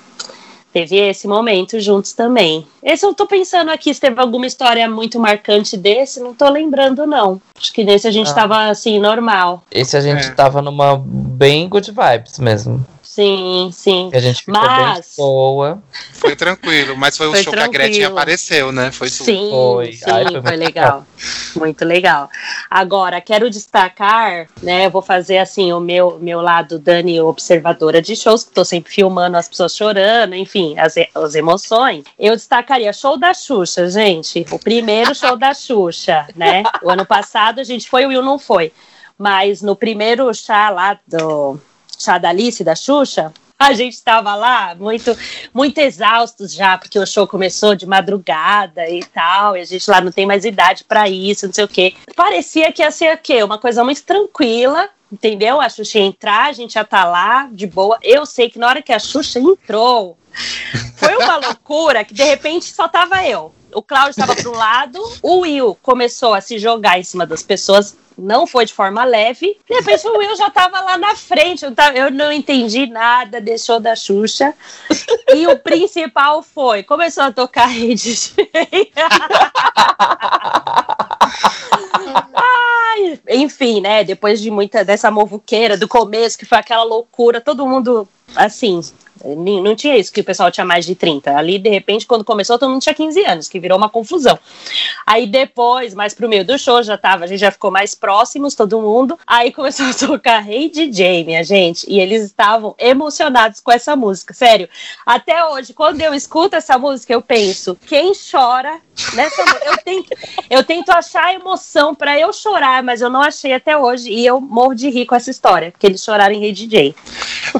Teve esse momento juntos também. Esse eu tô pensando aqui se teve alguma história muito marcante desse, não tô lembrando, não. Acho que nesse a gente Ah. tava assim, normal. Esse a gente É. tava numa bem good vibes mesmo. Sim, sim. Que a gente ficou Mas- bem boa. Foi tranquilo, mas foi o Foi show que a tranquilo. Gretchen apareceu, né? Foi tudo. Sim, Foi. sim, Ai, foi foi, muito legal. Muito legal. Agora, quero destacar, né? Eu vou fazer assim o meu, meu lado Dani observadora de shows, que tô sempre filmando as pessoas chorando, enfim, as, e- as emoções. Eu destacaria show da Xuxa, gente. O primeiro show da Xuxa, né? O ano passado a gente foi, o Will não foi. Mas no primeiro chá lá do chá da Alice da Xuxa, a gente estava lá muito muito exaustos já, porque o show começou de madrugada e tal, e a gente lá não tem mais idade para isso, não sei o quê. Parecia que ia ser o quê? Uma coisa muito tranquila, entendeu? A Xuxa ia entrar, a gente já tá lá, de boa. Eu sei que na hora que a Xuxa entrou, foi uma loucura que de repente só tava eu. O Cláudio estava para um lado, o Will começou a se jogar em cima das pessoas, não foi de forma leve. De repente o Will já estava lá na frente, eu, tava- eu não entendi nada, deixou da Xuxa. E o principal foi, começou a tocar rede Ai, enfim, né? Depois de muita dessa movuqueira do começo, que foi aquela loucura, todo mundo assim. Não tinha isso, que o pessoal tinha mais de 30. Ali, de repente, quando começou, todo mundo tinha 15 anos, que virou uma confusão. Aí depois, mais pro meio do show, já tava, a gente já ficou mais próximos, todo mundo. Aí começou a tocar Hey DJ, minha gente. E eles estavam emocionados com essa música. Sério. Até hoje, quando eu escuto essa música, eu penso, quem chora nessa? Eu tento, eu tento achar emoção pra eu chorar, mas eu não achei até hoje. E eu morro de rir com essa história, porque eles choraram em Hey DJ.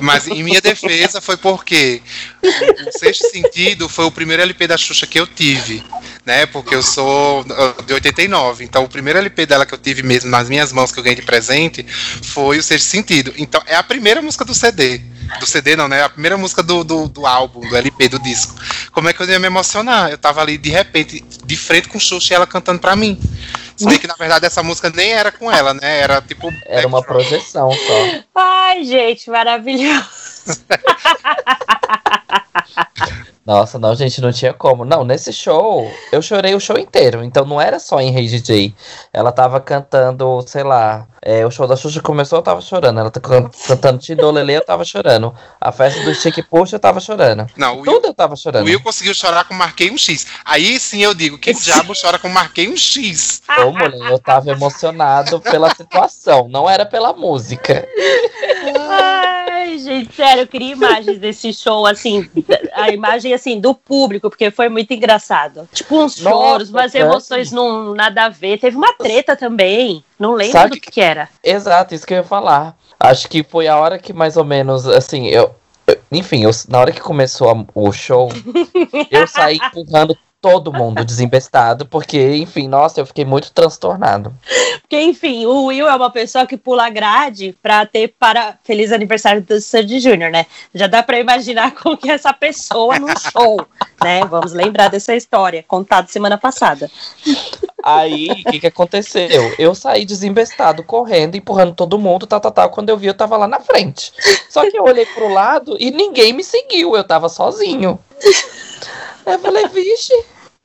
Mas em minha defesa foi porque o Sexto Sentido foi o primeiro LP da Xuxa que eu tive, né? Porque eu sou de 89. Então o primeiro LP dela que eu tive mesmo nas minhas mãos que eu ganhei de presente foi o Sexto Sentido. Então é a primeira música do CD. Do CD não, né? É a primeira música do, do, do álbum, do LP, do disco. Como é que eu ia me emocionar? Eu tava ali de repente, de frente com Xuxa e ela cantando pra mim. Se bem que na verdade essa música nem era com ela, né? Era tipo. Era uma projeção só. Ai, gente, maravilhoso. Nossa, não, gente, não tinha como. Não, nesse show, eu chorei o show inteiro. Então não era só em Rei hey DJ. Ela tava cantando, sei lá. É, o show da Xuxa começou, eu tava chorando. Ela tá can cantando Tidolele, eu tava chorando. A festa do Chique Puxa, eu tava chorando. Não, Tudo Will, eu tava chorando. O Will conseguiu chorar com Marquei um X. Aí sim eu digo, que diabo chora com Marquei um X? Ô, mulher, eu tava emocionado pela situação, não era pela música. Gente, sério, eu queria imagens desse show, assim, a imagem, assim, do público, porque foi muito engraçado. Tipo, uns Nossa, choros, umas emoções não nada a ver. Teve uma treta também, não lembro Sabe do que, que era. Exato, isso que eu ia falar. Acho que foi a hora que mais ou menos, assim, eu, enfim, eu, na hora que começou a, o show, eu saí empurrando todo mundo desembestado, porque, enfim, nossa, eu fiquei muito transtornado. Porque, enfim, o Will é uma pessoa que pula grade pra ter para feliz aniversário do Sandy Júnior, né? Já dá pra imaginar como que é essa pessoa num show, né? Vamos lembrar dessa história, contada semana passada. Aí, o que, que aconteceu? Eu saí desembestado, correndo, empurrando todo mundo, tal, tal, tal. Quando eu vi, eu tava lá na frente. Só que eu olhei pro lado e ninguém me seguiu, eu tava sozinho. Eu falei, vixe,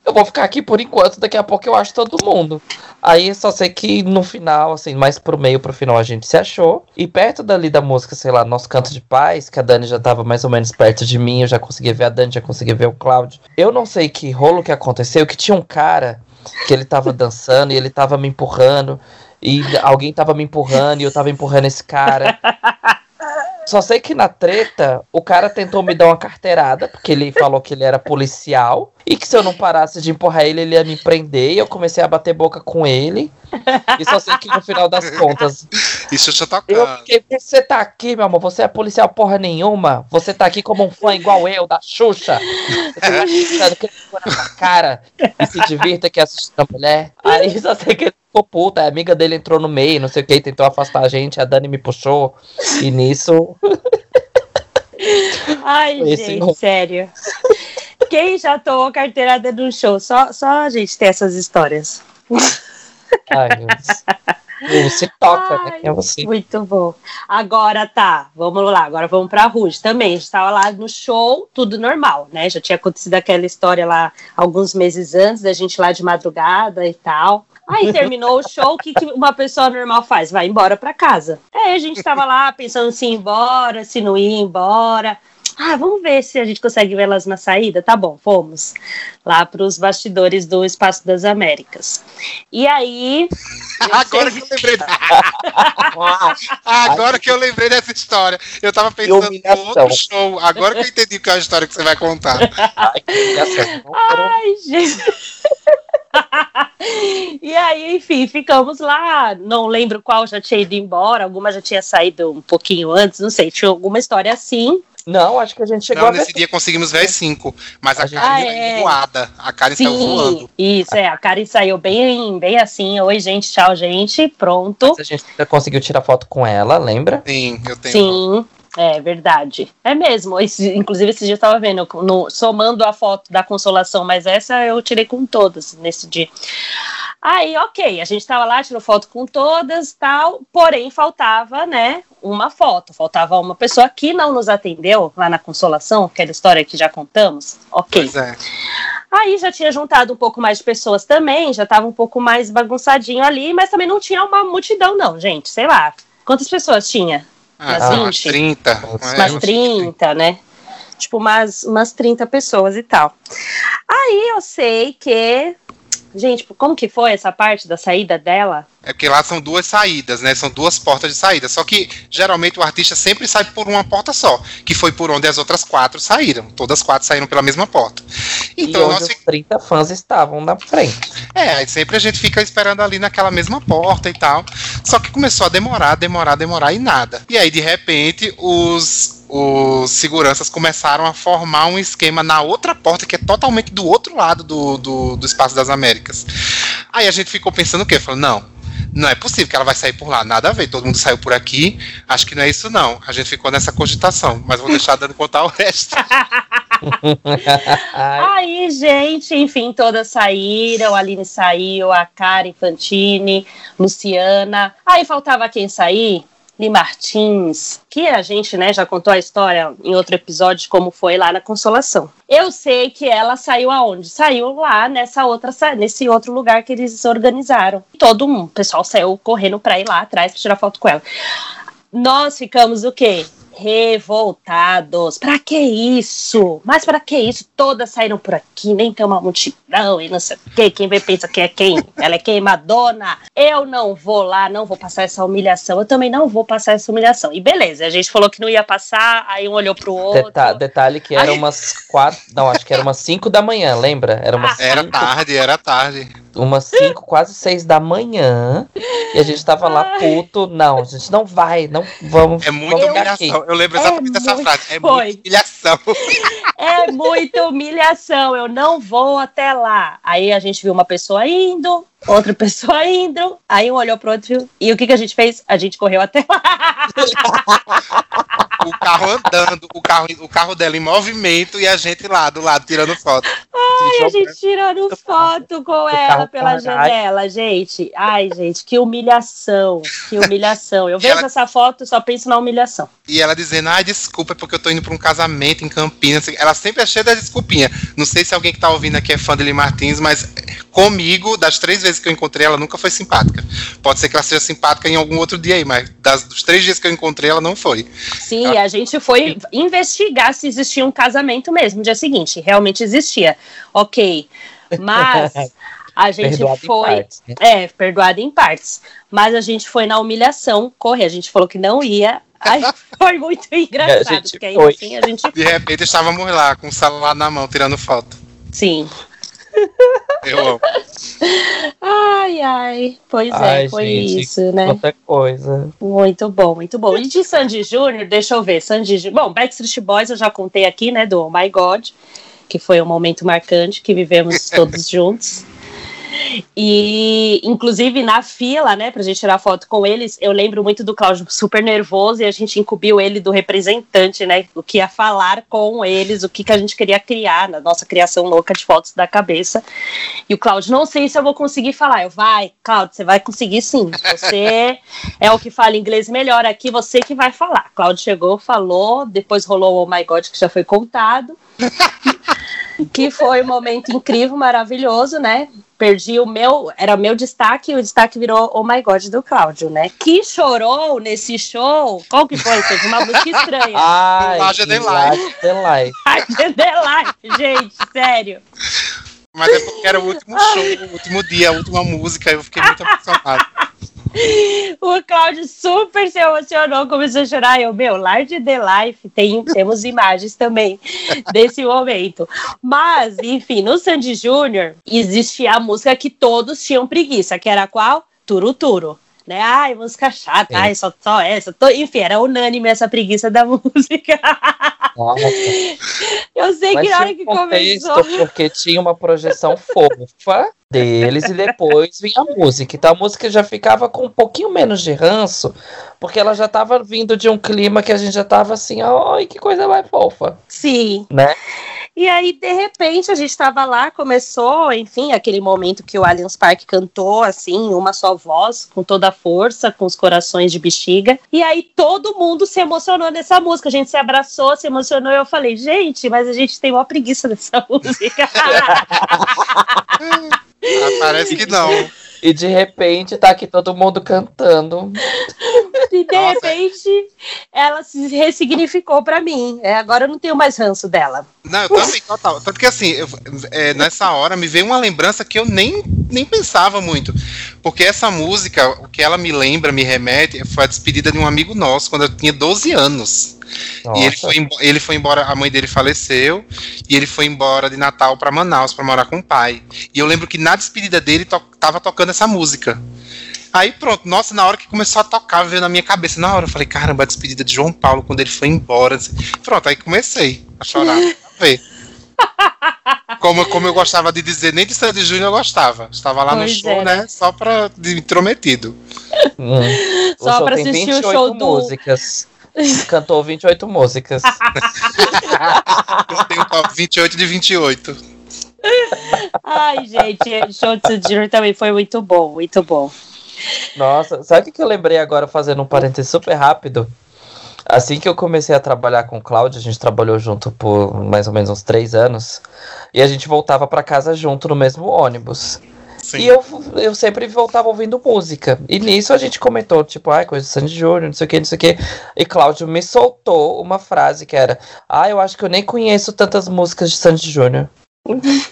eu vou ficar aqui por enquanto, daqui a pouco eu acho todo mundo. Aí só sei que no final, assim, mais pro meio, pro final a gente se achou. E perto dali da música, sei lá, Nosso Canto de Paz, que a Dani já tava mais ou menos perto de mim, eu já conseguia ver a Dani, já conseguia ver o Cláudio. Eu não sei que rolo que aconteceu, que tinha um cara que ele tava dançando e ele tava me empurrando. E alguém tava me empurrando e eu tava empurrando esse cara. Só sei que na treta, o cara tentou me dar uma carteirada, porque ele falou que ele era policial. E que se eu não parasse de empurrar ele, ele ia me prender. E eu comecei a bater boca com ele. E só sei que no final das contas. Isso já tá Eu fiquei, você tá aqui, meu amor. Você é policial porra nenhuma. Você tá aqui como um fã igual eu, da Xuxa. Você tá achando que ele na cara e se divirta que assiste a mulher. Aí só sei que ele ficou puta. A amiga dele entrou no meio, não sei o que, tentou afastar a gente. A Dani me puxou. E nisso. Ai, Esse gente, não... sério. Quem já tomou carteirada no show? Só, só a gente tem essas histórias. Ai, meu toca, Ai, né? é você. Muito bom. Agora tá, vamos lá, agora vamos pra Ruge também. A gente tava lá no show, tudo normal, né? Já tinha acontecido aquela história lá alguns meses antes, da gente lá de madrugada e tal. Aí terminou o show, o que, que, uma pessoa normal faz? Vai embora para casa. É, a gente tava lá pensando se ir embora, se não ir embora. Ah, vamos ver se a gente consegue vê-las na saída. Tá bom, fomos lá para os bastidores do Espaço das Américas. E aí. Agora que eu lembrei. Agora que eu lembrei dessa história. Eu tava pensando em outro show. Agora que eu entendi qual é a história que você vai contar. Ai, gente. e aí, enfim, ficamos lá. Não lembro qual já tinha ido embora, alguma já tinha saído um pouquinho antes, não sei, tinha alguma história assim. Não, acho que a gente chegou não, a nesse dia conseguimos ver as cinco. Mas a, a Karen ah, é. voada. A Karen Sim, saiu voando. Isso, é. A Karen saiu bem, bem assim. Oi, gente, tchau, gente. Pronto. Mas a gente conseguiu tirar foto com ela, lembra? Sim, eu tenho. Sim. É verdade. É mesmo. Esse, inclusive, esse dia eu estava vendo, no, somando a foto da consolação, mas essa eu tirei com todas nesse dia. Aí, ok, a gente estava lá, tirou foto com todas tal, porém faltava, né, uma foto. Faltava uma pessoa que não nos atendeu lá na Consolação, aquela história que já contamos. Ok. Pois é. Aí já tinha juntado um pouco mais de pessoas também, já estava um pouco mais bagunçadinho ali, mas também não tinha uma multidão, não, gente. Sei lá. Quantas pessoas tinha? Ah, umas, umas 30. Umas 30, né? Tipo, umas, umas 30 pessoas e tal. Aí eu sei que Gente, como que foi essa parte da saída dela? É porque lá são duas saídas, né? São duas portas de saída. Só que geralmente o artista sempre sai por uma porta só, que foi por onde as outras quatro saíram. Todas as quatro saíram pela mesma porta. Então, e onde nós... os 30 fãs estavam na frente. É, aí sempre a gente fica esperando ali naquela mesma porta e tal. Só que começou a demorar, demorar, demorar e nada. E aí, de repente, os os seguranças começaram a formar um esquema na outra porta, que é totalmente do outro lado do, do, do Espaço das Américas. Aí a gente ficou pensando o quê? Falou, não, não é possível que ela vai sair por lá. Nada a ver, todo mundo saiu por aqui. Acho que não é isso, não. A gente ficou nessa cogitação, mas vou deixar dando contar o resto. Aí, gente, enfim, todas saíram. A Aline saiu, a Karen Fantini, Luciana. Aí faltava quem sair? Fanny Martins, que a gente né, já contou a história em outro episódio, como foi lá na Consolação. Eu sei que ela saiu aonde? Saiu lá nessa outra, nesse outro lugar que eles organizaram. Todo mundo, o pessoal saiu correndo para ir lá atrás para tirar foto com ela. Nós ficamos o quê? Revoltados. Para que isso? Mas para que isso? Todas saíram por aqui, nem tem uma multidão e não sei o quê. Quem vê pensa que é quem? Ela é quem? Madonna. Eu não vou lá, não vou passar essa humilhação. Eu também não vou passar essa humilhação. E beleza, a gente falou que não ia passar, aí um olhou pro outro. Deta detalhe que era aí... umas quatro, não, acho que era umas cinco da manhã, lembra? Era umas Era tarde, era tarde umas 5, quase 6 da manhã. E a gente tava lá puto. Não, a gente não vai, não vamos. É muita humilhação. Eu lembro exatamente é dessa frase. É foi. muita humilhação. É muita humilhação. Eu não vou até lá. Aí a gente viu uma pessoa indo, outra pessoa indo. Aí um olhou pro outro. E o que, que a gente fez? A gente correu até lá. o carro andando, o carro, o carro dela em movimento e a gente lá do lado tirando foto. Ai, a gente tirando foto com ela pela janela, gente. Ai, gente, que humilhação, que humilhação. Eu vejo ela... essa foto e só penso na humilhação. E ela dizendo, ai, desculpa, é porque eu tô indo pra um casamento em Campinas. Ela sempre é cheia da desculpinha. Não sei se alguém que tá ouvindo aqui é fã de Lee Martins, mas comigo, das três vezes que eu encontrei, ela nunca foi simpática. Pode ser que ela seja simpática em algum outro dia aí, mas das, dos três dias que eu encontrei, ela não foi. Sim, ela... a gente foi investigar se existia um casamento mesmo no dia seguinte. Realmente existia. Ok. Mas a gente perdoado foi. Partes, né? É, perdoado em partes. Mas a gente foi na humilhação correr. A gente falou que não ia. Ai, foi muito engraçado, porque aí foi. assim a gente. De repente estávamos lá com o celular na mão, tirando foto. Sim. Eu amo. Ai, ai. Pois é, ai, é, foi gente, isso, né? Outra coisa. Muito bom, muito bom. E de Sandy Júnior, deixa eu ver. Sandy Júnior. Bom, Backstreet Boys eu já contei aqui, né? Do Oh My God, que foi um momento marcante que vivemos todos juntos. E, inclusive, na fila, né, pra gente tirar foto com eles, eu lembro muito do Cláudio super nervoso e a gente incumbiu ele do representante, né, o que ia falar com eles, o que, que a gente queria criar na nossa criação louca de fotos da cabeça. E o Cláudio, não sei se eu vou conseguir falar. Eu, vai, Cláudio, você vai conseguir sim. Você é o que fala inglês melhor aqui, você que vai falar. Cláudio chegou, falou, depois rolou o Oh My God, que já foi contado. que foi um momento incrível, maravilhoso, né? Perdi o meu, era meu destaque, e o destaque virou Oh My God do Cláudio, né? Que chorou nesse show. Qual que foi? Teve uma música estranha. Ai, Larger Than Life. Larger Than Life, gente, sério. Mas é porque era o último show, o último dia, a última música, eu fiquei muito emocionado. O Cláudio super se emocionou, começou a chorar. Eu, meu, Large the Life, tem, temos imagens também desse momento. Mas, enfim, no Sandy Júnior existia a música que todos tinham preguiça, que era qual? Turuturo né? Ai, música chata, Sim. ai, só, só essa. Tô... Enfim, era unânime essa preguiça da música. Nossa. Eu sei Mas que na hora que começou. Porque tinha uma projeção fofa deles e depois vinha a música. Então a música já ficava com um pouquinho menos de ranço, porque ela já estava vindo de um clima que a gente já estava assim, ai, que coisa mais fofa. Sim. Né? E aí, de repente, a gente estava lá, começou, enfim, aquele momento que o Allianz Park cantou, assim, uma só voz, com toda a força, com os corações de bexiga. E aí todo mundo se emocionou nessa música. A gente se abraçou, se emocionou. E eu falei, gente, mas a gente tem uma preguiça dessa música. ah, parece que não. E de repente tá aqui todo mundo cantando. E de Nossa. repente ela se ressignificou para mim. É, agora eu não tenho mais ranço dela. Não, eu também, total. Tanto que assim, eu, é, nessa hora me veio uma lembrança que eu nem, nem pensava muito. Porque essa música, o que ela me lembra, me remete, foi a despedida de um amigo nosso quando eu tinha 12 anos. Nossa. E ele foi, ele foi embora, a mãe dele faleceu, e ele foi embora de Natal para Manaus para morar com o pai. E eu lembro que na despedida dele to, tava tocando essa música. Aí pronto, nossa, na hora que começou a tocar, veio na minha cabeça. Na hora eu falei, caramba, a despedida de João Paulo quando ele foi embora. Pronto, aí comecei a chorar. a ver. Como, como eu gostava de dizer, nem de Sandy Júnior eu gostava. Estava lá pois no show, é. né? Só pra de intrometido. Hum. Só pra assistir o show do. músicas. Cantou 28 músicas. eu tenho 28 de 28. Ai, gente, show de Sandy Júnior também foi muito bom, muito bom. Nossa, sabe o que eu lembrei agora, fazendo um parênteses super rápido? Assim que eu comecei a trabalhar com o Cláudio, a gente trabalhou junto por mais ou menos uns três anos, e a gente voltava para casa junto no mesmo ônibus. Sim. E eu, eu sempre voltava ouvindo música. E nisso a gente comentou, tipo, ai, coisa de Sandy Júnior, não sei o que, não sei o que. E Cláudio me soltou uma frase que era: Ah, eu acho que eu nem conheço tantas músicas de Sandy Júnior.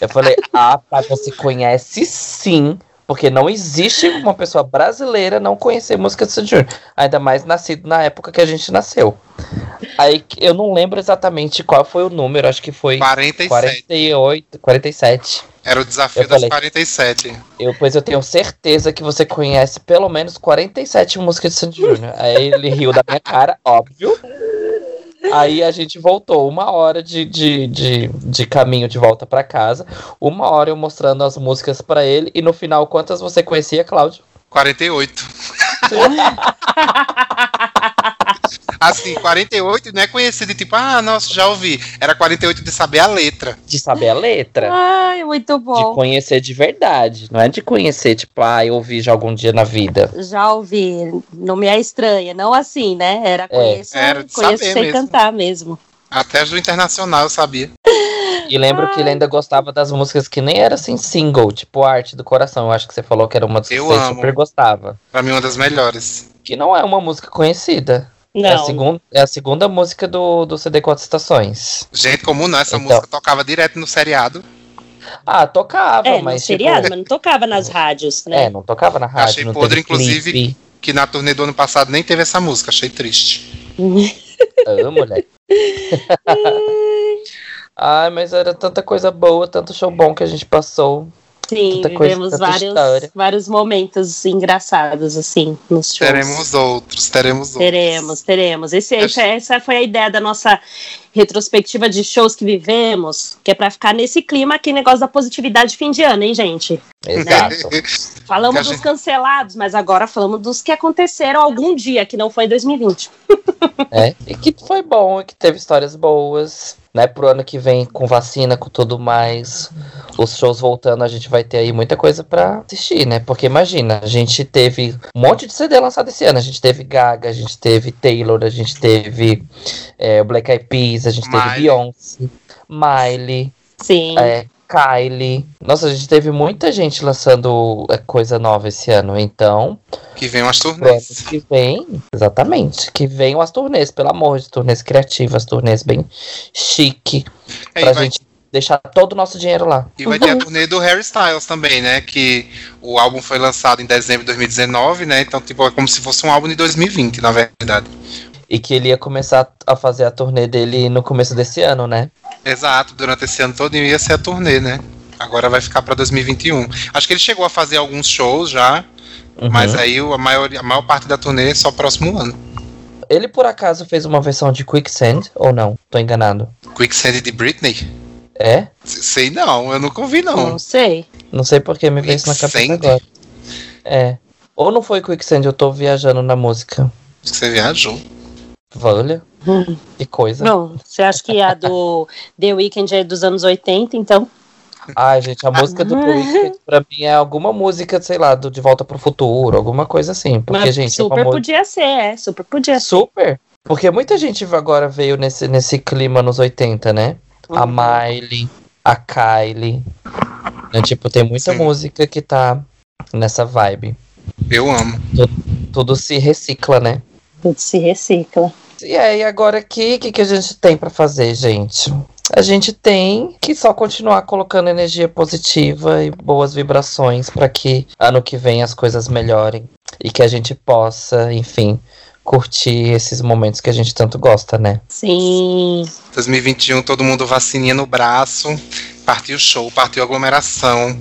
Eu falei, ah, tá, você conhece sim. Porque não existe uma pessoa brasileira não conhecer música de Sandy Júnior. Ainda mais nascido na época que a gente nasceu. Aí eu não lembro exatamente qual foi o número, acho que foi 47. 48, 47. Era o desafio Eu das falei. 47. Eu, pois eu tenho certeza que você conhece pelo menos 47 músicas de Sandy Júnior. Aí ele riu da minha cara, óbvio. Aí a gente voltou uma hora de, de, de, de caminho de volta pra casa. Uma hora eu mostrando as músicas pra ele. E no final, quantas você conhecia, Cláudio? 48. Assim, 48 não é conhecido de tipo, ah, nossa, já ouvi. Era 48 de saber a letra. De saber a letra. Ai, muito De bom. conhecer de verdade. Não é de conhecer, tipo, ah, eu ouvi já algum dia na vida. Já ouvi, não me é estranha, não assim, né? Era conheço, era de conheço saber sem mesmo. cantar mesmo. Até as do internacional eu sabia. E lembro que ele ainda gostava das músicas que nem era assim single, tipo Arte do Coração. Eu acho que você falou que era uma das que Eu você amo. super gostava. Pra mim, uma das melhores. Que não é uma música conhecida. É a, Não, segun, é a segunda música do, do CD Quatro Estações. Gente, como não, essa Então. música tocava direto no seriado. Ah, tocava, é, no mas. seriado, tipo, mas não tocava nas rádios, né? É, não tocava na rádio. Achei não podre, inclusive. clipe. Que na turnê do ano passado nem teve essa música, achei triste. Ah, mulher. Ai, mas era tanta coisa boa, tanto show bom que a gente passou. Sim, Tanta coisa, vivemos tanta vários, história. vários momentos engraçados, assim, nos shows. Teremos outros, teremos outros. Teremos, teremos. Esse, Acho- essa, foi a ideia da nossa retrospectiva de shows que vivemos, que é pra ficar nesse clima aqui, negócio da positividade de fim de ano, hein, gente? Exato. Falamos a dos gente- cancelados, mas agora falamos dos que aconteceram algum dia, que não foi em 2020. É, e que foi bom, e que teve histórias boas, né? Pro ano que vem, com vacina, com tudo mais, os shows voltando, a gente vai ter aí muita coisa pra assistir, né? Porque imagina, a gente teve um monte de CD lançado esse ano. A gente teve Gaga, a gente teve Taylor, a gente teve é, Black Eyed Peas, a gente teve Miley. Beyoncé, Miley, Sim. é, Kylie. Nossa, a gente teve muita gente lançando é, coisa nova esse ano, então Que vem umas pro ano turnês. que vem, exatamente, que venham as turnês, pelo amor de turnês criativas, turnês bem chique, É, pra e, vai, gente deixar todo o nosso dinheiro lá. e vai ter a turnê do Harry Styles também, né? Que o álbum foi lançado em dezembro de 2019, né? Então, tipo, é como se fosse um álbum de 2020, na verdade. E que ele ia começar a fazer a turnê dele no começo desse ano, né? Exato, durante esse ano todo ia ser a turnê, né? Agora vai ficar pra 2021. Acho que ele chegou a fazer alguns shows já, Uhum. mas aí a maior, a maior parte da turnê é só próximo ano. Ele por acaso fez uma versão de Quicksand ou não? Tô enganado. Quicksand de Britney? É? Sei não, eu nunca ouvi não. Não sei. Não sei porque me veio isso na cabeça Quicksand? agora. É. Ou não foi Quicksand, eu tô viajando na música. Acho que você viajou. Olha, Hum. que coisa. Não, você acha que a do The Weeknd é dos anos 80, então? Ai, gente, a música do The Weeknd pra mim é alguma música, sei lá, do De Volta pro Futuro, alguma coisa assim. Porque, Mas gente, é super podia ser, é, super podia ser. super. Porque muita gente agora veio nesse, nesse clima nos 80, né? A Uhum. Miley, a Kylie. Né? Tipo, tem muita Sim. música que tá nessa vibe. Eu amo. Tudo se recicla, né? Tudo se recicla. E aí, agora aqui, o que, que a gente tem pra fazer, gente? A gente tem que só continuar colocando energia positiva e boas vibrações pra que ano que vem as coisas melhorem e que a gente possa, enfim, curtir esses momentos que a gente tanto gosta, né? Sim. 2021, todo mundo vacininha no braço. Partiu show, partiu aglomeração.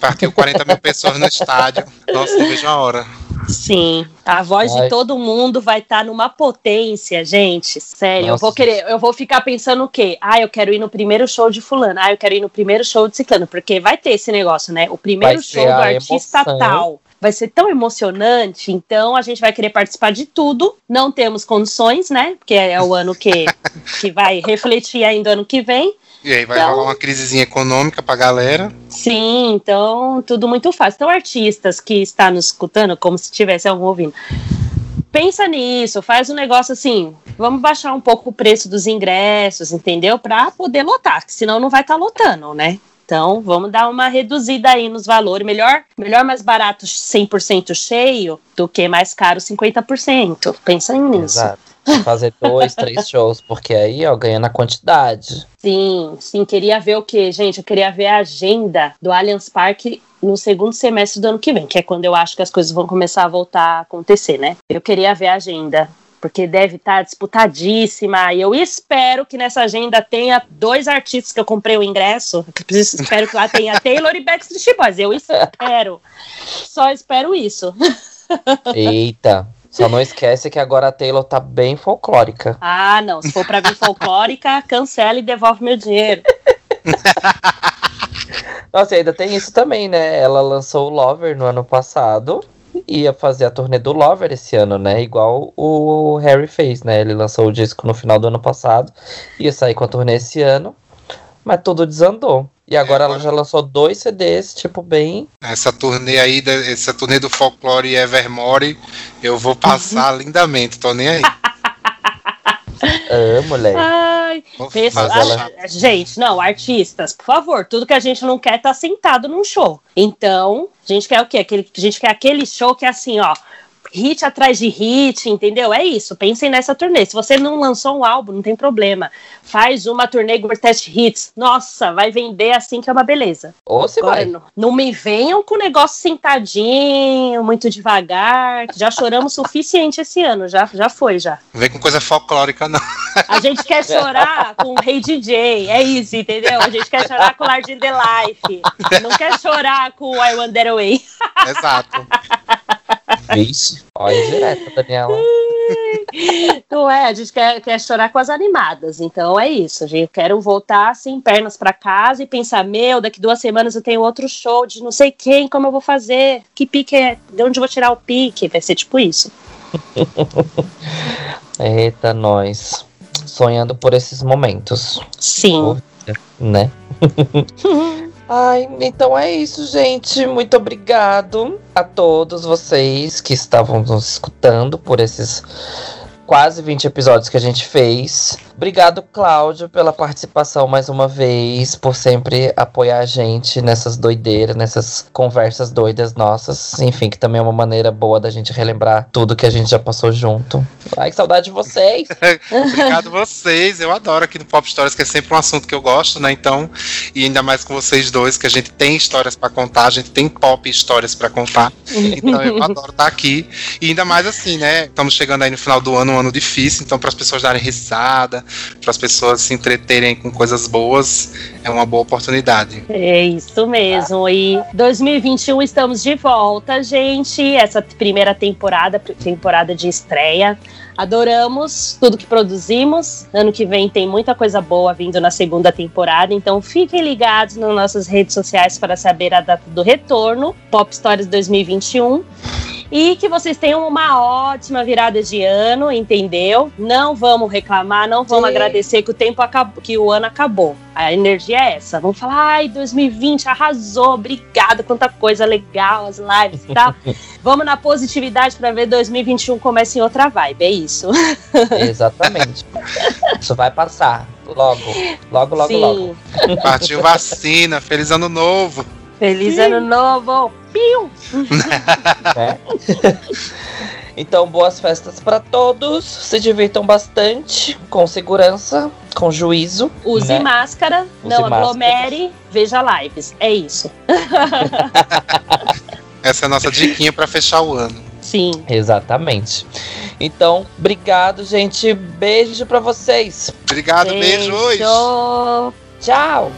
Partiu 40 mil pessoas no estádio. Nossa, não vejo a hora. Sim, a voz Ai. de todo mundo vai estar numa potência, gente. Sério, eu Nossa, vou querer, eu vou ficar pensando o quê? Ah, eu quero ir no primeiro show de fulano. Ah, eu quero ir no primeiro show de ciclano, porque vai ter esse negócio, né? O primeiro show do artista emoção. tal vai ser tão emocionante, então a gente vai querer participar de tudo. Não temos condições, né? Porque é o ano que que vai refletir ainda ano que vem. E aí vai Então- rolar uma crisezinha econômica pra galera. Sim, então tudo muito fácil. Então, artistas que está nos escutando, como se tivesse algum ouvindo, pensa nisso, faz um negócio assim. Vamos baixar um pouco o preço dos ingressos, entendeu? Para poder lotar, que senão não vai estar lotando, né? Então, vamos dar uma reduzida aí nos valores. Melhor, melhor mais barato 100% cheio do que mais caro 50%. Pensa nisso. Exato. Fazer dois, três shows, porque aí, ó, ganha na quantidade. Sim, sim, queria ver o quê, gente? Eu queria ver a agenda do Allianz Parque no segundo semestre do ano que vem, que é quando eu acho que as coisas vão começar a voltar a acontecer, né? Eu queria ver a agenda, porque deve estar disputadíssima. E eu espero que nessa agenda tenha dois artistas que eu comprei o ingresso. Espero que lá tenha Taylor e Backstreet Boys. Eu espero. Só espero isso. Eita. Só não esquece que agora a Taylor tá bem folclórica. Ah, não. Se for pra vir folclórica, cancela e devolve meu dinheiro. Nossa, e ainda tem isso também, né? Ela lançou o Lover no ano passado. e Ia fazer a turnê do Lover esse ano, né? Igual o Harry fez, né? Ele lançou o disco no final do ano passado. Ia sair com a turnê esse ano. Mas tudo desandou. E agora ela já lançou dois CDs, tipo, bem. Essa turnê aí, essa turnê do Folklore e Evermore, eu vou passar lindamente, tô nem aí. Ah, moleque. Ai, Mas fazer- ah, Gente, não, artistas, por favor, tudo que a gente não quer tá sentado num show. Então, a gente quer o quê? Aquele, a gente quer aquele show que é assim, ó, hit atrás de hit, entendeu? É isso, pensem nessa turnê. Se você não lançou um álbum, não tem problema. Faz uma turnê Greatest Hits. Nossa, vai vender assim que é uma beleza. Ou se Agora, vai. não, não me venham com o negócio sentadinho, muito devagar, que já choramos o suficiente esse ano, já, já foi, já. Não vem com coisa folclórica, não. A gente quer chorar com o Rei DJ, é isso, entendeu? A gente quer chorar com o Large in the Life. Não quer chorar com o I That Away. Exato. Vixe. Olha direto, Daniela. Não é, a gente quer, quer chorar com as animadas. Então é isso, gente. Eu quero voltar assim, pernas pra casa e pensar: meu, daqui duas semanas eu tenho outro show de não sei quem, como eu vou fazer? Que pique é? De onde eu vou tirar o pique? Vai ser tipo isso. Eita, nós. Sonhando por esses momentos, Sim. né? Ai, então é isso, gente. Muito obrigado a todos vocês que estavam nos escutando por esses quase 20 episódios que a gente fez. Obrigado, Cláudio, pela participação mais uma vez, por sempre apoiar a gente nessas doideiras, nessas conversas doidas nossas. Enfim, que também é uma maneira boa da gente relembrar tudo que a gente já passou junto. Ai, que saudade de vocês! Obrigado vocês. Eu adoro aqui no Pop Stories, que é sempre um assunto que eu gosto, né? Então, e ainda mais com vocês dois, que a gente tem histórias pra contar, a gente tem pop histórias pra contar. Então eu adoro estar aqui. E ainda mais assim, né? Estamos chegando aí no final do ano, um ano difícil, então para as pessoas darem risada, para as pessoas se entreterem com coisas boas, é uma boa oportunidade. É isso mesmo. E 2021 estamos de volta, gente. Essa primeira temporada, temporada de estreia. Adoramos tudo que produzimos. Ano que vem tem muita coisa boa vindo na segunda temporada, então fiquem ligados nas nossas redes sociais para saber a data do retorno, Pop Stories 2021. E que vocês tenham uma ótima virada de ano, entendeu? Não vamos reclamar, não vamos Sim. agradecer que o tempo acabou, que o ano acabou. A energia é essa. Vamos falar, ai, 2020 arrasou, obrigada, quanta coisa legal, as lives e tal. vamos na positividade para ver 2021 começa em outra vibe, é isso. Exatamente. Isso vai passar. Logo. Logo, logo, Sim. logo. Partiu vacina, feliz ano novo. Feliz ano novo! Piu! né? Então, boas festas para todos. Se divirtam bastante, com segurança, com juízo. Use né? máscara, Use não máscara. aglomere, veja lives. É isso. Essa é a nossa diquinha para fechar o ano. Sim. Exatamente. Então, obrigado, gente. Beijo para vocês. Obrigado, beijo. Beijo. Tchau.